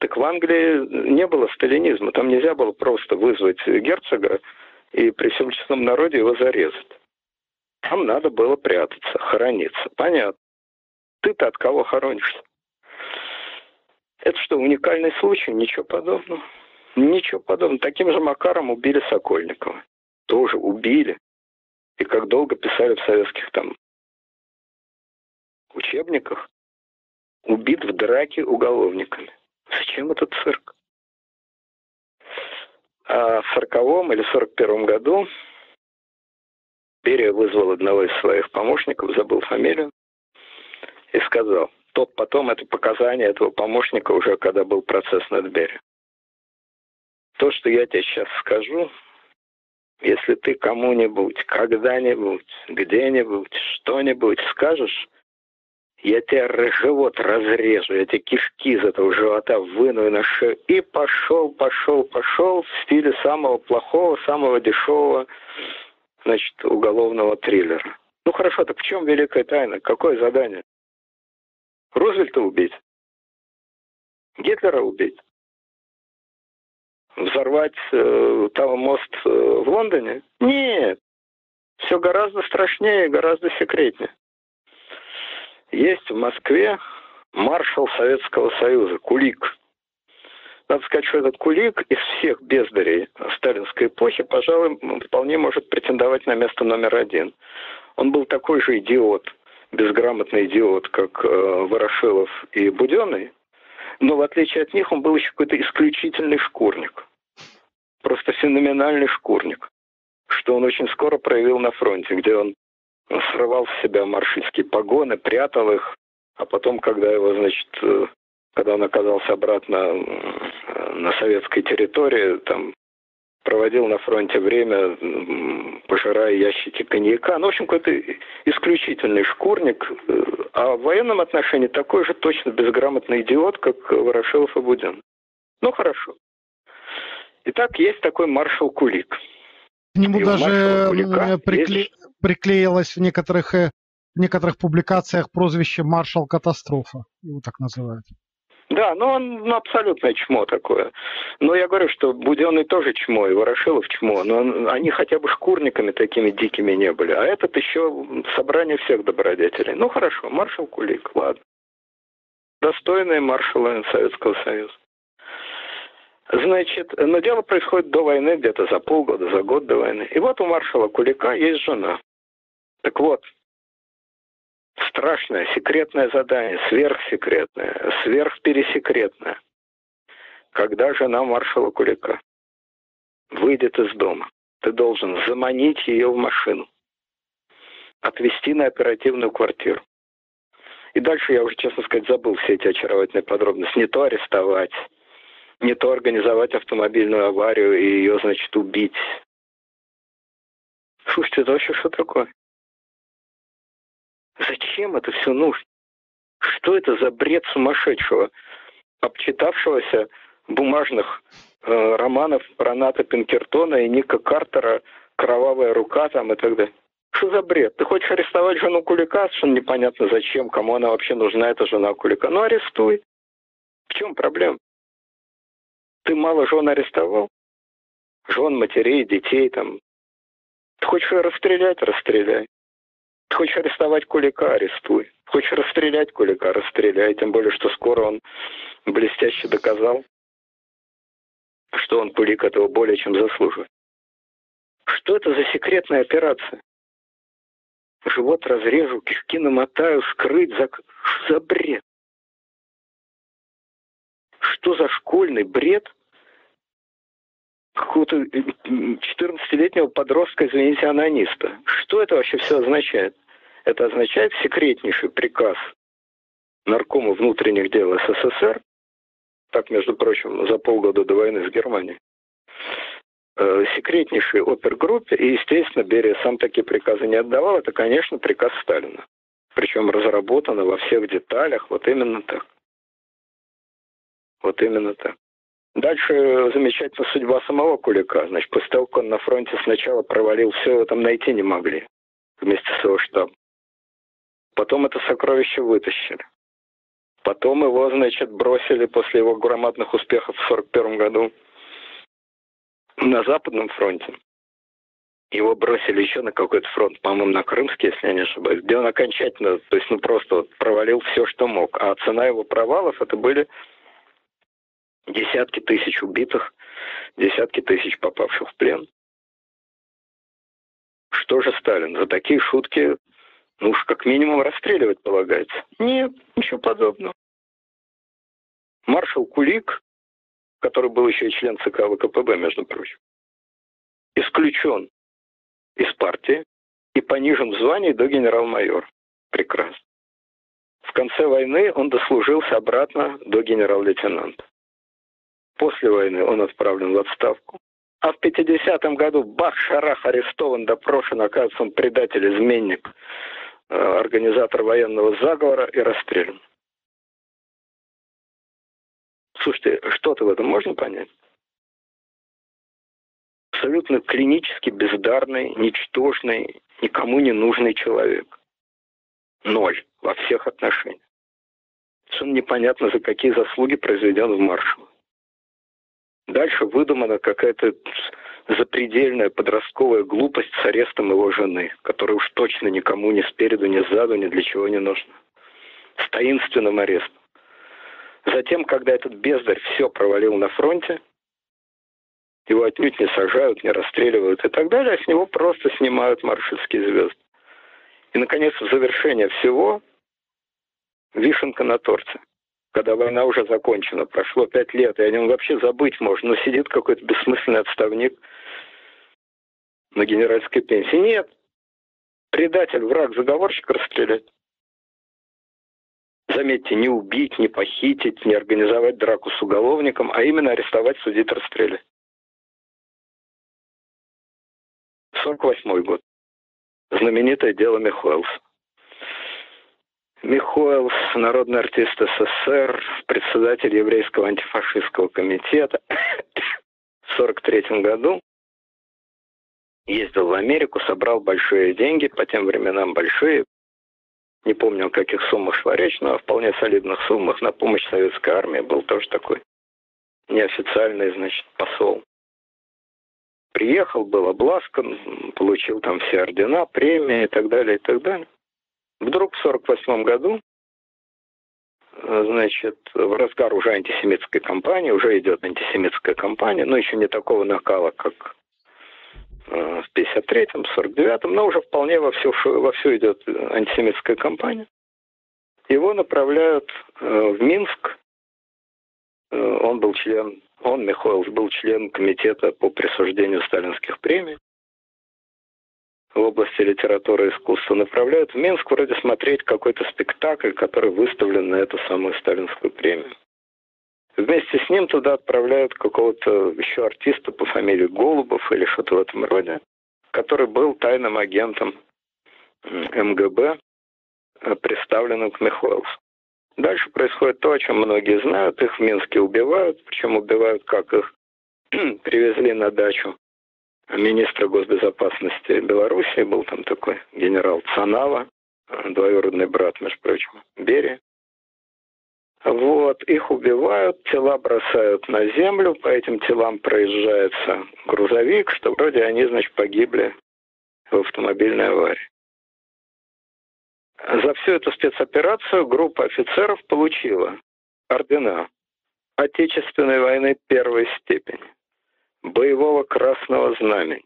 Так в Англии не было сталинизма. Там нельзя было просто вызвать герцога и при всем честном народе его зарезать. Там надо было прятаться, хорониться. Понятно. Ты-то от кого хоронишься? Это что, уникальный случай? Ничего подобного. Ничего подобного. Таким же макаром убили Сокольникова. Тоже убили. И как долго писали в советских там учебниках убит в драке уголовниками. Зачем этот цирк? А в сороковом или сорок первом году Берия вызвал одного из своих помощников, забыл фамилию, и сказал, тот потом, это показания этого помощника уже, когда был процесс над Берией. То, что я тебе сейчас скажу, если ты кому-нибудь, когда-нибудь, где-нибудь, что-нибудь скажешь, я тебе живот разрежу, я тебе кишки из этого живота выну на шею. И пошел, пошел, пошел в стиле самого плохого, самого дешевого, значит, уголовного триллера. Ну хорошо, так в чем великая тайна? Какое задание? Рузвельта убить? Гитлера убить? Взорвать э, там мост э, в Лондоне? Нет. Все гораздо страшнее, гораздо секретнее. Есть в Москве маршал Советского Союза, Кулик. Надо сказать, что этот Кулик из всех бездарей сталинской эпохи, пожалуй, вполне может претендовать на место номер один. Он был такой же идиот, безграмотный идиот, как э, Ворошилов и Буденный, но в отличие от них он был еще какой-то исключительный шкурник. Просто феноменальный шкурник, что он очень скоро проявил на фронте, где он срывал с себя маршальские погоны, прятал их, а потом, когда его, значит, э, когда он оказался обратно на советской территории, там проводил на фронте время, пожирая ящики коньяка. Ну, в общем, какой-то исключительный шкурник, а в военном отношении такой же точно безграмотный идиот, как Ворошилов и Буден. Ну, хорошо. Итак, есть такой маршал Кулик. К нему и даже прикле... есть... приклеилось в некоторых, э, в некоторых публикациях прозвище «Маршал Катастрофа». Его так называют. Да, ну он ну, абсолютное чмо такое. Но я говорю, что Буденный тоже чмо, и Ворошилов чмо, но он, они хотя бы шкурниками такими дикими не были. А этот еще собрание всех добродетелей. Ну хорошо, маршал Кулик, ладно. Достойные маршала Советского Союза. Значит, но дело происходит до войны, где-то за полгода, за год до войны. И вот у маршала Кулика есть жена. Так вот, страшное секретное задание, сверхсекретное, сверхпересекретное. Когда жена маршала Кулика выйдет из дома, ты должен заманить ее в машину, отвезти на оперативную квартиру. И дальше я уже, честно сказать, забыл все эти очаровательные подробности. Не то арестовать, не то организовать автомобильную аварию и ее, значит, убить. Слушайте, это вообще что такое? Зачем это все нужно? Что это за бред сумасшедшего, обчитавшегося бумажных э, романов про Ната Пинкертона и Ника Картера «Кровавая рука» там и так далее? Что за бред? Ты хочешь арестовать жену Кулика? Совершенно непонятно зачем, кому она вообще нужна, эта жена Кулика. Ну, арестуй. В чем проблема? Ты мало жен арестовал? Жен, матерей, детей там. Ты хочешь ее расстрелять? Расстреляй. Хочешь арестовать Кулика – арестуй. Хочешь расстрелять Кулика – расстреляй. Тем более, что скоро он блестяще доказал, что он Кулик этого более чем заслуживает. Что это за секретная операция? Живот разрежу, кишки намотаю, скрыть за... За бред? Что за школьный бред какого-то 14-летнего подростка, извините, анониста? Что это вообще все означает? Это означает секретнейший приказ Наркома внутренних дел СССР, так, между прочим, за полгода до войны с Германией, э, секретнейшей опергруппе, и, естественно, Берия сам такие приказы не отдавал, это, конечно, приказ Сталина. Причем разработано во всех деталях, вот именно так. Вот именно так. Дальше замечательная судьба самого Кулика. Значит, после того, как он на фронте сначала провалил все, там найти не могли вместе с его штабом. Потом это сокровище вытащили. Потом его, значит, бросили после его громадных успехов в 1941 году на Западном фронте. Его бросили еще на какой-то фронт, по-моему, на Крымский, если я не ошибаюсь, где он окончательно, то есть, ну, просто вот провалил все, что мог. А цена его провалов это были десятки тысяч убитых, десятки тысяч попавших в плен. Что же Сталин? За такие шутки ну уж как минимум расстреливать полагается. Нет, ничего подобного. Маршал Кулик, который был еще и член ЦК ВКПБ, между прочим, исключен из партии и понижен в звании до генерал-майора. Прекрасно. В конце войны он дослужился обратно до генерал-лейтенанта. После войны он отправлен в отставку. А в 50-м году бах-шарах арестован, допрошен, оказывается, он предатель-изменник, Э, организатор военного заговора и расстрелян. Слушайте, что-то в этом можно понять? Абсолютно клинически бездарный, ничтожный, никому не нужный человек. Ноль во всех отношениях. Совершенно непонятно, за какие заслуги произведен в маршал. Дальше выдумана какая-то запредельная подростковая глупость с арестом его жены, которая уж точно никому ни спереду, ни сзаду, ни для чего не нужна. С таинственным арестом. Затем, когда этот бездарь все провалил на фронте, его отнюдь не сажают, не расстреливают и так далее, а с него просто снимают маршальские звезды. И, наконец, в завершение всего вишенка на торте. Когда война уже закончена, прошло пять лет, и о нем вообще забыть можно, но сидит какой-то бессмысленный отставник на генеральской пенсии. Нет, предатель, враг, заговорщик расстрелять. Заметьте, не убить, не похитить, не организовать драку с уголовником, а именно арестовать, судить, расстрелять. 48 год. Знаменитое дело Михуэлс. Михуэлс, народный артист СССР, председатель еврейского антифашистского комитета в 43 году ездил в Америку, собрал большие деньги, по тем временам большие, не помню, о каких суммах шла речь, но о вполне солидных суммах на помощь советской армии был тоже такой неофициальный, значит, посол. Приехал, был обласкан, получил там все ордена, премии и так далее, и так далее. Вдруг в 48 году, значит, в разгар уже антисемитской кампании, уже идет антисемитская кампания, но еще не такого накала, как Э, в 53-м, 49-м, но уже вполне во все, во все идет антисемитская кампания. Его направляют э, в Минск. Э, он был член, он, Михайлов, был член комитета по присуждению сталинских премий в области литературы и искусства. Направляют в Минск вроде смотреть какой-то спектакль, который выставлен на эту самую сталинскую премию. Вместе с ним туда отправляют какого-то еще артиста по фамилии Голубов или что-то в этом роде, который был тайным агентом МГБ, э, представленным к Михайлову. Дальше происходит то, о чем многие знают. Их в Минске убивают, причем убивают, как их привезли на дачу министра госбезопасности Белоруссии, был там такой генерал Цанава, двоюродный брат, между прочим, Берия. Вот, их убивают, тела бросают на землю, по этим телам проезжается грузовик, что вроде они, значит, погибли в автомобильной аварии. За всю эту спецоперацию группа офицеров получила ордена Отечественной войны первой степени, боевого красного знамени,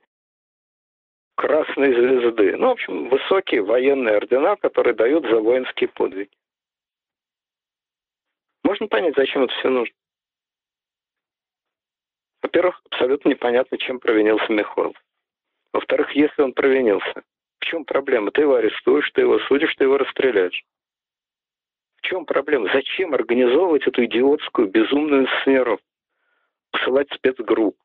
красной звезды. Ну, в общем, высокие военные ордена, которые дают за воинские подвиги. Можно понять, зачем это все нужно. Во-первых, абсолютно непонятно, чем провинился Михайлов. Во-вторых, если он провинился, в чем проблема? Ты его арестуешь, ты его судишь, ты его расстреляешь. В чем проблема? Зачем организовывать эту идиотскую, безумную сценировку? Посылать спецгрупп,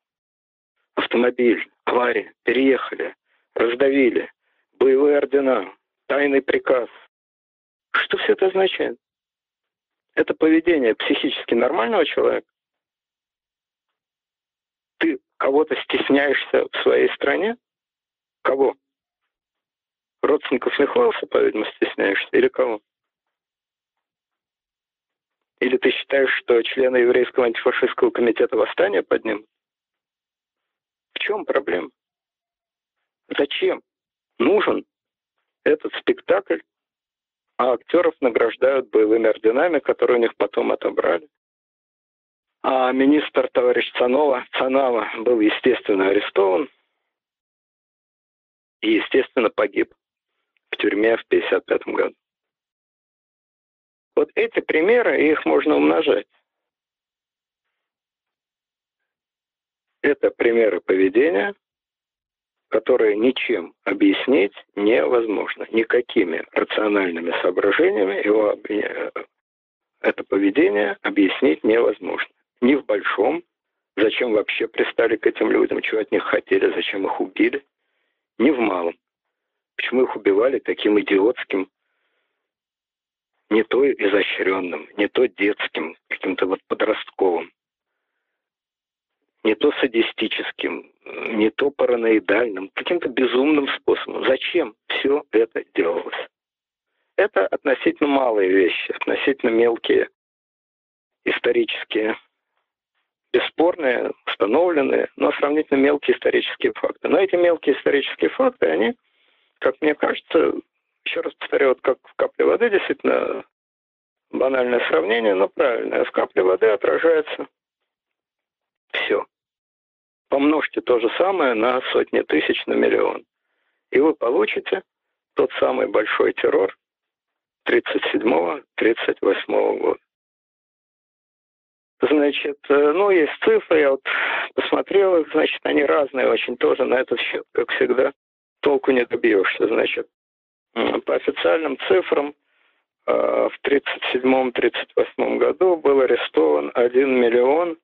автомобиль, авария, переехали, раздавили, боевые ордена, тайный приказ. Что все это означает? это поведение психически нормального человека. Ты кого-то стесняешься в своей стране? Кого? Родственников Михайловса, по-видимому, стесняешься? Или кого? Или ты считаешь, что члены еврейского антифашистского комитета восстания поднимут? Чем проблема? Зачем нужен этот спектакль а актеров награждают боевыми орденами, которые у них потом отобрали. А министр товарищ Цанова, Цанава был, естественно, арестован и, естественно, погиб в тюрьме в 1955 году. Вот эти примеры, их можно умножать. Это примеры поведения, которое ничем объяснить невозможно. Никакими рациональными соображениями его э, это поведение объяснить невозможно. Ни в большом, зачем вообще пристали к этим людям, чего от них хотели, зачем их убили, ни в малом. Почему их убивали таким идиотским, не то изощренным, не то детским, каким-то вот подростковым не то садистическим, не то параноидальным, каким-то безумным способом. Зачем все это делалось? Это относительно малые вещи, относительно мелкие, исторические, бесспорные, установленные, но сравнительно мелкие исторические факты. Но эти мелкие исторические факты, они, как мне кажется, еще раз повторяю, вот как в капле воды, действительно, банальное сравнение, но правильное. В капле воды отражается все. Помножьте то же самое на сотни тысяч, на миллион. И вы получите тот самый большой террор 37-38 года. Значит, э, ну, есть цифры, я вот посмотрел их, значит, они разные очень тоже на этот счет, как всегда, толку не добьешься. Значит, по официальным цифрам э, в 1937-1938 году был арестован 1 миллион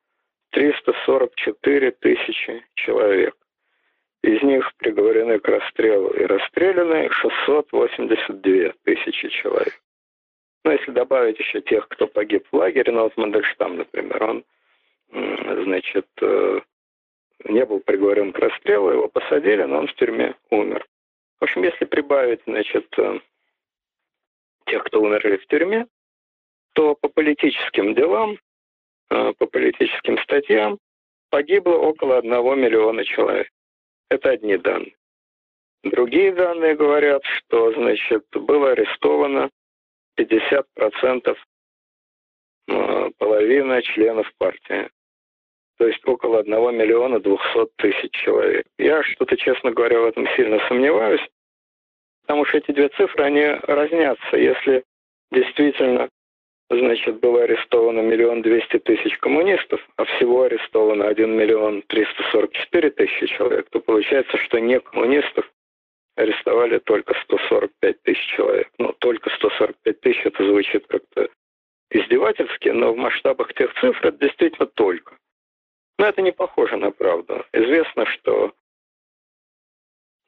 344 тысячи человек. Из них приговорены к расстрелу и расстреляны 682 тысячи человек. Ну, если добавить еще тех, кто погиб в лагере, ну, вот Мандельштам, например, он, значит, э, не был приговорен к расстрелу, его посадили, но он в тюрьме умер. В общем, если прибавить, значит, э, тех, кто умерли в тюрьме, то по политическим делам, по политическим статьям погибло около одного миллиона человек. Это одни данные. Другие данные говорят, что, значит, было арестовано 50% э, половина членов партии. То есть около 1 миллиона 200 тысяч человек. Я что-то, честно говоря, в этом сильно сомневаюсь, потому что эти две цифры, они разнятся. Если действительно, значит, было арестовано миллион двести тысяч коммунистов, а всего арестовано 1 миллион 344 тысячи человек, то получается, что не коммунистов арестовали только 145 тысяч человек. Ну, только 145 тысяч, это звучит как-то издевательски, но в масштабах тех цифр это действительно только. Но это не похоже на правду. Известно, что,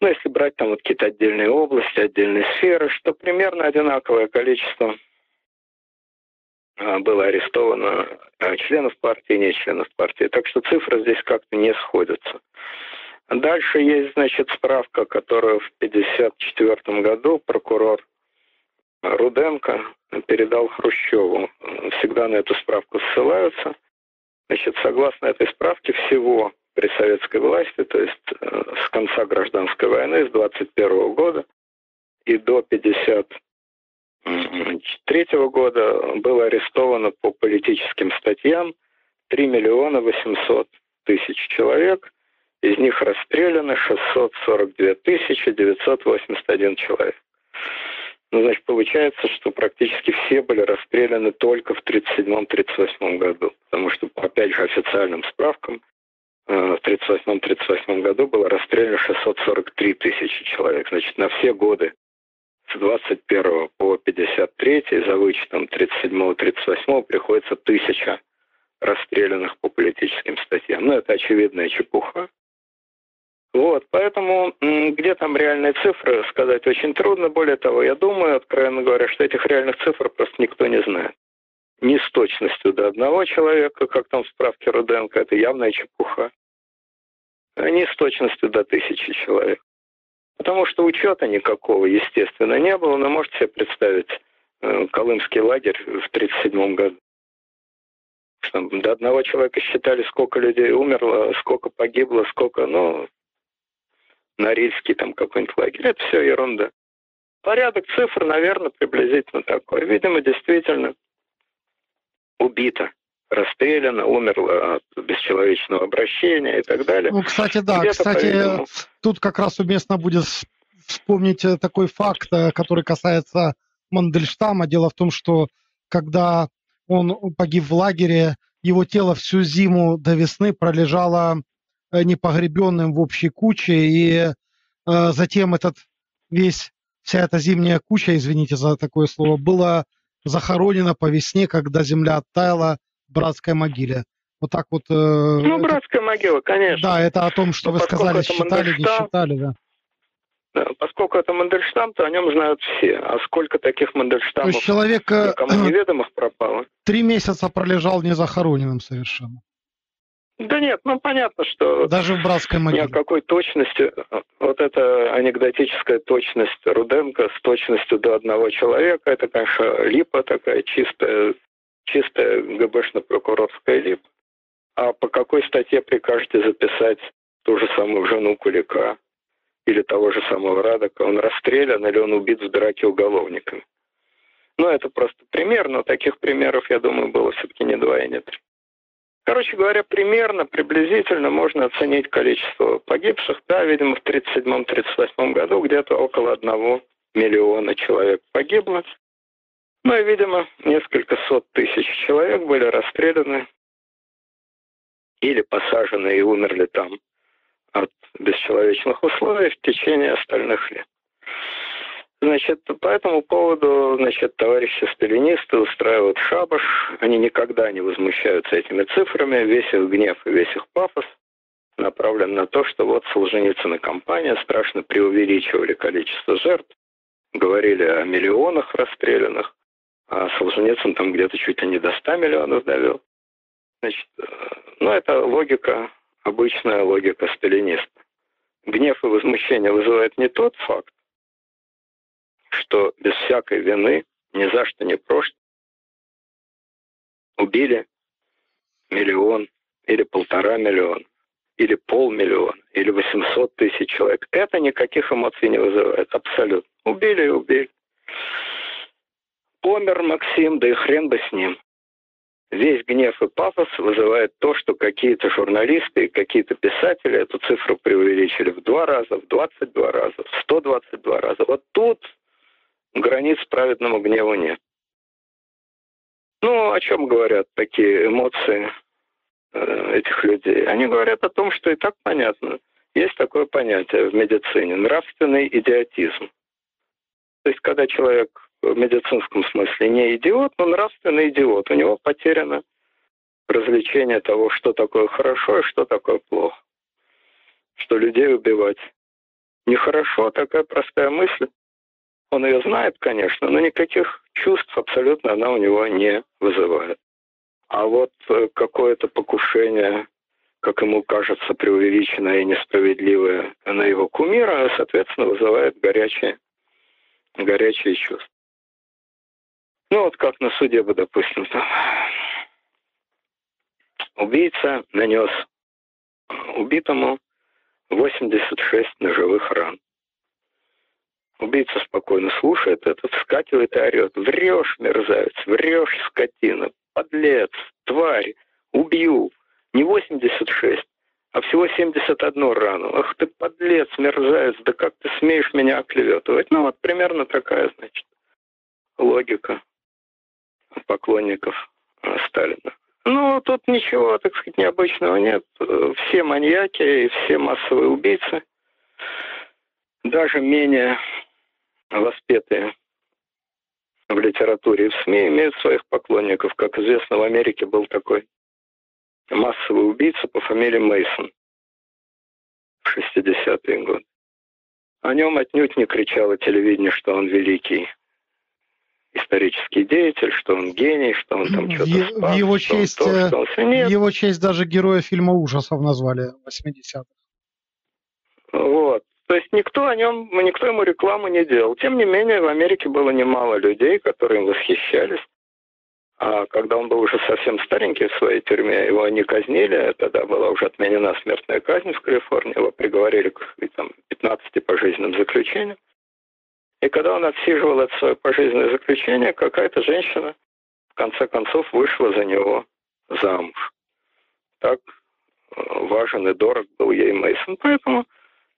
ну, если брать там вот какие-то отдельные области, отдельные сферы, что примерно одинаковое количество было арестовано а, членов партии не членов партии. Так что цифры здесь как-то не сходятся. Дальше есть, значит, справка, которую в 1954 году прокурор Руденко передал Хрущеву. Всегда на эту справку ссылаются. Значит, согласно этой справке, всего при советской власти, то есть э, с конца гражданской войны, с 21 года и до 1953 года было арестовано по политическим статьям 3 миллиона 800 тысяч человек – из них расстреляно 642 981 человек. Ну, значит, получается, что практически все были расстреляны только в 1937-1938 году. Потому что, опять же, официальным справкам, э, в 1938-1938 году было расстреляно 643 тысячи человек. Значит, на все годы с 21 по 53 за вычетом 37-38 приходится тысяча расстрелянных по политическим статьям. Ну, это очевидная чепуха. Вот, поэтому где там реальные цифры, сказать очень трудно. Более того, я думаю, откровенно говоря, что этих реальных цифр просто никто не знает. Не с точностью до одного человека, как там в справке Руденко, это явная чепуха. А не с точностью до тысячи человек. Потому что учета никакого, естественно, не было, но можете себе представить э, Колымский лагерь в 1937 году. Что до одного человека считали, сколько людей умерло, сколько погибло, сколько, ну, Норильский там какой-нибудь лагерь. Это все ерунда. Порядок цифр, наверное, приблизительно такой. Видимо, действительно убито, расстреляно, умерло от бесчеловечного обращения и так далее. Ну, кстати, да, кстати, тут как раз уместно будет вспомнить э, такой факт, э, который касается Мандельштама. Дело в том, что когда он погиб в лагере, его тело всю зиму до весны пролежало Э, непогребенным в общей куче, и э, затем этот весь, вся эта зимняя куча, извините за такое слово, была захоронена по весне, когда земля оттаяла в братской могиле. Вот так вот. Э, ну, это, братская могила, конечно. Да, это о том, что Но вы сказали, считали, не считали, да. Да, поскольку это Мандельштам, то о нем знают все. А сколько таких Мандельштамов то есть человек, никому неведомых пропало? Три месяца пролежал незахороненным совершенно. Да нет, ну понятно, что... Даже в братской могиле. Ни о какой точности, вот эта анекдотическая точность Руденко с точностью до одного человека, это, конечно, липа такая чистая, чистая ГБшно-прокурорская липа. А по какой статье прикажете записать ту же самую жену Кулика или того же самого Радока? Он расстрелян или он убит в драке уголовниками? Ну, это просто пример, но таких примеров, я думаю, было все-таки не два и не три. Короче говоря, примерно, приблизительно можно оценить количество погибших. Да, видимо, в 1937-1938 году где-то около одного миллиона человек погибло. Ну и, видимо, несколько сот тысяч человек были расстреляны или посажены и умерли там от бесчеловечных условий в течение остальных лет. Значит, по этому поводу, значит, товарищи сталинисты устраивают шабаш. Они никогда не возмущаются этими цифрами. Весь их гнев и весь их пафос направлен на то, что вот Солженицын и компания страшно преувеличивали количество жертв, говорили о миллионах расстрелянных, а Солженицын там где-то чуть ли не до 100 миллионов довел. Значит, э, ну, это логика, обычная логика сталиниста. Гнев и возмущение вызывает не тот факт, что без всякой вины, ни за что не прошло, убили миллион или полтора миллиона, или полмиллиона, или 800 тысяч человек. Это никаких эмоций не вызывает, абсолютно. Убили и убили. Помер Максим, да и хрен бы с ним. Весь гнев и пафос вызывает то, что какие-то журналисты и какие-то писатели эту цифру преувеличили в два раза, в 22 раза, в 122 раза. Вот тут границ праведному гневу нет. Ну, о чем говорят такие эмоции э, этих людей? Они говорят о том, что и так понятно. Есть такое понятие в медицине – нравственный идиотизм. То есть, когда человек в медицинском смысле не идиот, но нравственный идиот. У него потеряно развлечение того, что такое хорошо и что такое плохо. Что людей убивать нехорошо, такая простая мысль. Он ее знает, конечно, но никаких чувств абсолютно она у него не вызывает. А вот э, какое-то покушение, как ему кажется, преувеличенное и несправедливое на его кумира, соответственно, вызывает горячие, горячие чувства. Ну вот как на суде бы, допустим, там. Убийца нанес убитому 86 ножевых ран. Убийца спокойно слушает это, вскакивает и орет. Врешь, мерзавец, врешь, скотина, подлец, тварь, убью. Не 86, а всего 71 рану. Ах ты подлец, мерзавец, да как ты смеешь меня оклеветывать? Ну вот примерно такая, значит, логика поклонников э, Сталина. Ну, тут ничего, так сказать, необычного нет. Все маньяки и все массовые убийцы, даже менее воспетые в литературе и в СМИ, имеют своих поклонников. Как известно, в Америке был такой массовый убийца по фамилии Мейсон в 60-е годы. О нем отнюдь не кричало телевидение, что он великий исторический деятель, что он гений, что он там что-то в, спас, в его честь, то, что он... Нет. В его честь даже героя фильма ужасов назвали 80-х. Вот. То есть никто о нем, никто ему рекламу не делал. Тем не менее, в Америке было немало людей, которые им восхищались. А когда он был уже совсем старенький в своей тюрьме, его не казнили, тогда была уже отменена смертная казнь в Калифорнии, его приговорили к там, 15 пожизненным заключениям. И когда он отсиживал это свое пожизненное заключение, какая-то женщина в конце концов вышла за него замуж. Так э, важен и дорог был ей Мейсон. Поэтому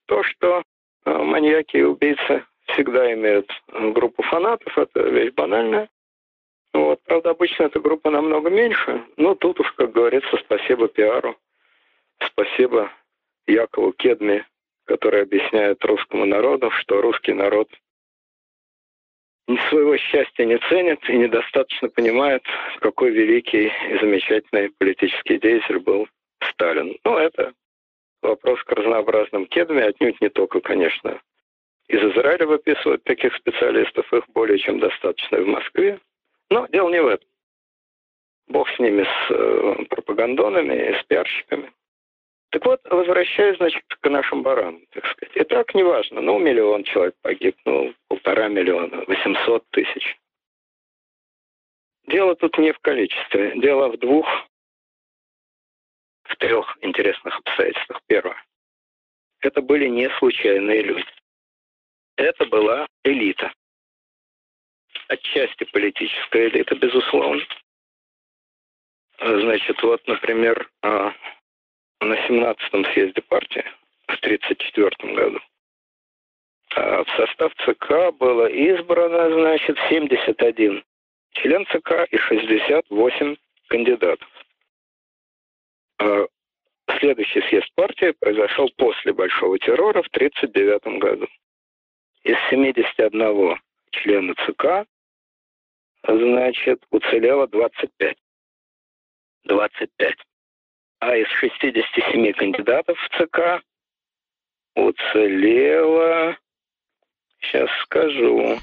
то, что э, маньяки и убийцы всегда имеют группу фанатов, это вещь банальная. Вот. Правда, обычно эта группа намного меньше, но тут уж, как говорится, спасибо пиару, спасибо Якову Кедми, который объясняет русскому народу, что русский народ своего счастья не ценит и недостаточно понимает, какой великий и замечательный политический деятель был Сталин. Ну, это вопрос к разнообразным кедам, отнюдь не только, конечно, из Израиля выписывают таких специалистов, их более чем достаточно в Москве. Но дело не в этом. Бог с ними, с э, пропагандонами и с пиарщиками. Так вот, возвращаясь, значит, к нашим баранам, так сказать. И так неважно, ну, миллион человек погиб, ну, полтора миллиона, 800 тысяч. Дело тут не в количестве, дело в двух, в трех интересных обстоятельствах. Первое. Это были не случайные люди. Это была элита. отчасти политическая элита, безусловно. Значит, вот, например, а, на 17-м съезде партии в 1934 году а, в состав ЦК было избрано, значит, 71 член ЦК и 68 кандидатов. А, следующий съезд партии произошел после Большого террора в 1939 году. Из 71 члена ЦК, значит, уцелело 25. 25. А из 67 кандидатов в ЦК уцелело, сейчас скажу,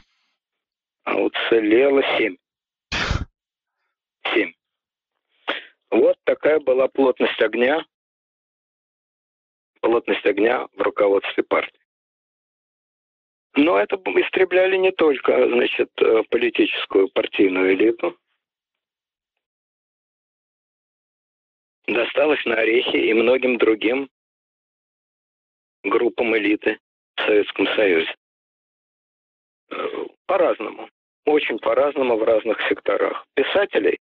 а уцелело 7. 7. Вот такая была плотность огня, плотность огня в руководстве партии. Но это истребляли не только, значит, э, политическую партийную элиту. Досталось на орехи и многим другим группам элиты в Советском Союзе. Э, по-разному. Очень по-разному в разных секторах. Писателей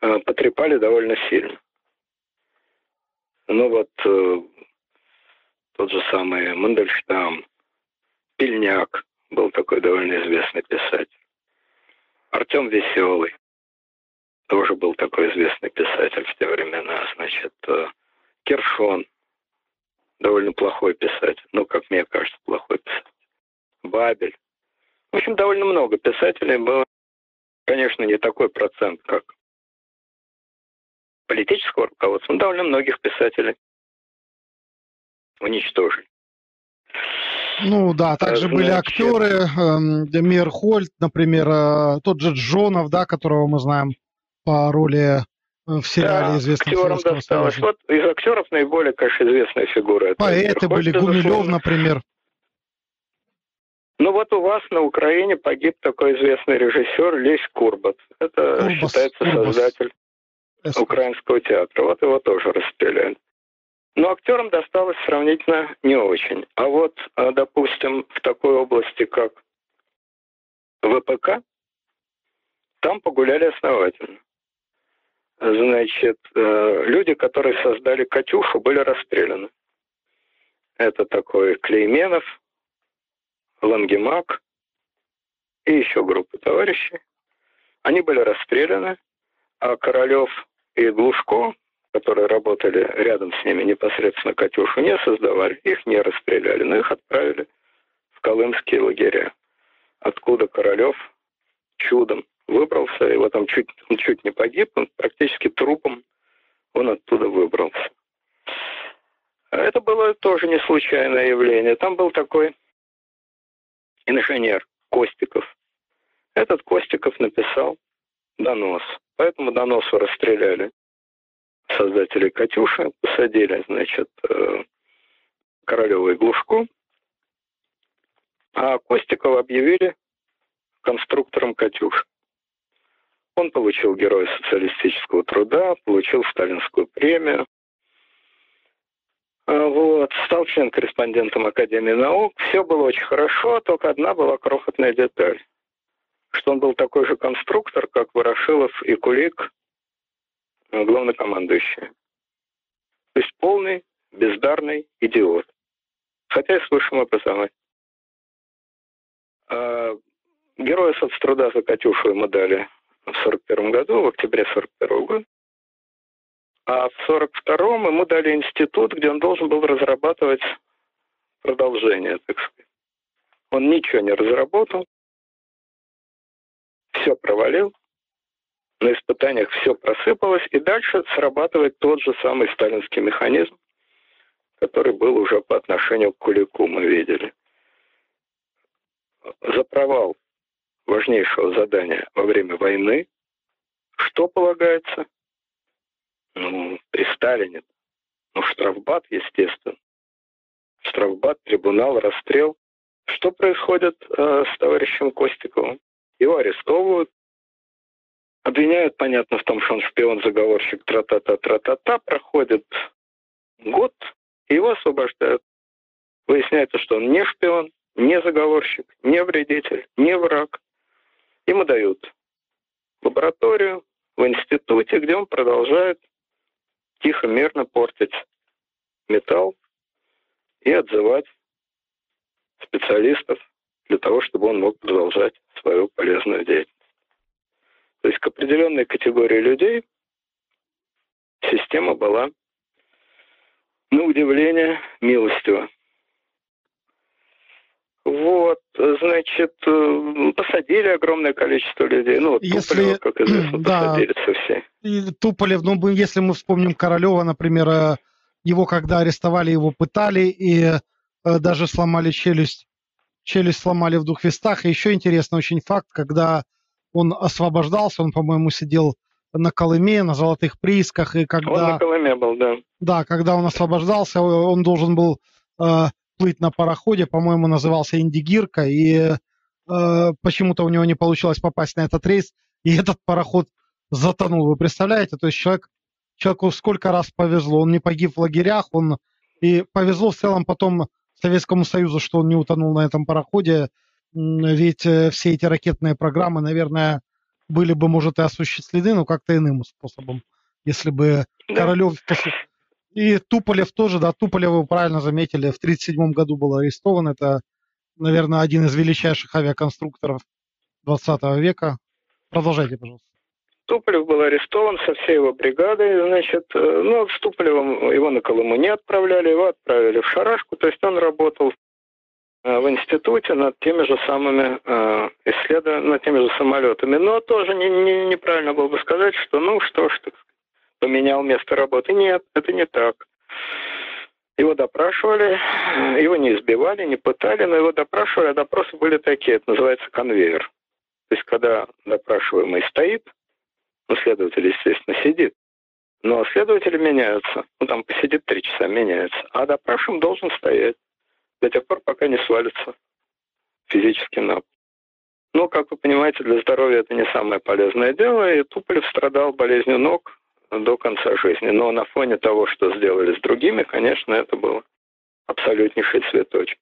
э, потрепали довольно сильно. Ну вот тот же самый Мандельштам, Пельняк был такой довольно известный писатель. Артем Веселый тоже был такой известный писатель в те времена. Значит, э, Кершон, довольно плохой писатель. Ну, как мне кажется, плохой писатель. Бабель. В общем, довольно много писателей было. Конечно, не такой процент, как политического руководства, но довольно многих писателей уничтожили. Ну да, также Значит... были актеры, э, Мир Хольт, например, э, тот же Джонов, да, которого мы знаем по роли э, в сериале да, известном актерам досталось. Вот из актеров наиболее, конечно, известная фигура. Поэты были, Гумилев, например. Ну вот у вас на Украине погиб такой известный режиссер Лесь Курбат. Это Курбас, считается Курбас. создатель украинского театра. Вот его тоже расстреляли. Но актерам досталось сравнительно не очень. А вот, а, допустим, в такой области, как ВПК, там погуляли основательно. Значит, э, люди, которые создали «Катюшу», были расстреляны. Это такой Клейменов, Лангемак и еще группа товарищей. Они были расстреляны, а Королев и Глушко которые работали рядом с ними непосредственно «Катюшу», не создавали, их не расстреляли, но их отправили в колымские лагеря, откуда Королев чудом выбрался, его там чуть, он чуть не погиб, он практически трупом он оттуда выбрался. Это было тоже не случайное явление. Там был такой инженер Костиков. Этот Костиков написал донос. Поэтому доносу расстреляли создателей «Катюши», посадили, значит, э, Королева и Глушко, а Костикова объявили конструктором «Катюши». Он получил Героя социалистического труда, получил сталинскую премию, а, вот, стал член-корреспондентом Академии наук. Все было очень хорошо, только одна была крохотная деталь, что он был такой же конструктор, как Ворошилов и Кулик главнокомандующий. То есть полный, бездарный идиот. Хотя и с высшим образованием. А героя соцтруда за Катюшу ему дали в 41 году, в октябре 41 года. А в 42-м ему дали институт, где он должен был разрабатывать продолжение, так сказать. Он ничего не разработал, все провалил, на испытаниях все просыпалось, и дальше срабатывает тот же самый сталинский механизм, который был уже по отношению к Кулику, мы видели. За провал важнейшего задания во время войны, что полагается? Ну, при Сталине. Ну, штрафбат, естественно. Штрафбат, трибунал, расстрел. Что происходит э, с товарищем Костиковым? Его арестовывают, Обвиняют, понятно, в том, что он шпион, заговорщик, тра-та-та, тра-та-та. Проходит год, его освобождают. Выясняется, что он не шпион, не заговорщик, не вредитель, не враг. Ему дают лабораторию в институте, где он продолжает тихо, мирно портить металл и отзывать специалистов для того, чтобы он мог продолжать свою полезную деятельность. То есть к определенной категории людей система была, на удивление, милостива. Вот, значит, э, посадили огромное количество людей. Ну, вот если, Туполева, как известно, да, посадили со И Туполев, ну, если мы вспомним Королева, например, э, его когда арестовали, его пытали и э, даже сломали челюсть, челюсть сломали в двух местах. И еще интересный очень факт, когда он освобождался, он, по-моему, сидел на Колыме, на золотых приисках, и когда... Он на Колыме был, да. Да, когда он освобождался, он должен был плыть на пароходе, по-моему, назывался Индигирка, и э, почему-то у него не получилось попасть на этот рейс, и этот пароход затонул. Вы представляете? То есть человек, человеку сколько раз повезло. Он не погиб в лагерях, он и повезло в целом потом Советскому Союзу, что он не утонул на этом пароходе, ведь э, все эти ракетные программы, наверное, были бы, может, и осуществлены, но как-то иным способом. Если бы да. Королев и Туполев тоже, да, Туполева вы правильно заметили, в 1937 году был арестован. Это, наверное, один из величайших авиаконструкторов 20 века. Продолжайте, пожалуйста. Туполев был арестован со всей его бригадой, значит, э, ну, с Туполевым его на Колыму не отправляли, его отправили в Шарашку, то есть он работал э, в институте над теми же самыми э, исследованиями, над теми же самолетами. Но тоже не, не, неправильно было бы сказать, что ну что ж, так поменял место работы. Нет, это не так. Его допрашивали, его не избивали, не пытали, но его допрашивали, а допросы были такие, это называется конвейер. То есть, когда допрашиваемый стоит, ну, следователь, естественно, сидит, но следователи меняются. Ну, там посидит три часа, меняется. А допрашиваем должен стоять до тех пор, пока не свалится физически на пол. Но, как вы понимаете, для здоровья это не самое полезное дело, и Туполев страдал болезнью ног, до конца жизни. Но на фоне того, что сделали с другими, конечно, это было абсолютнейший цветочек.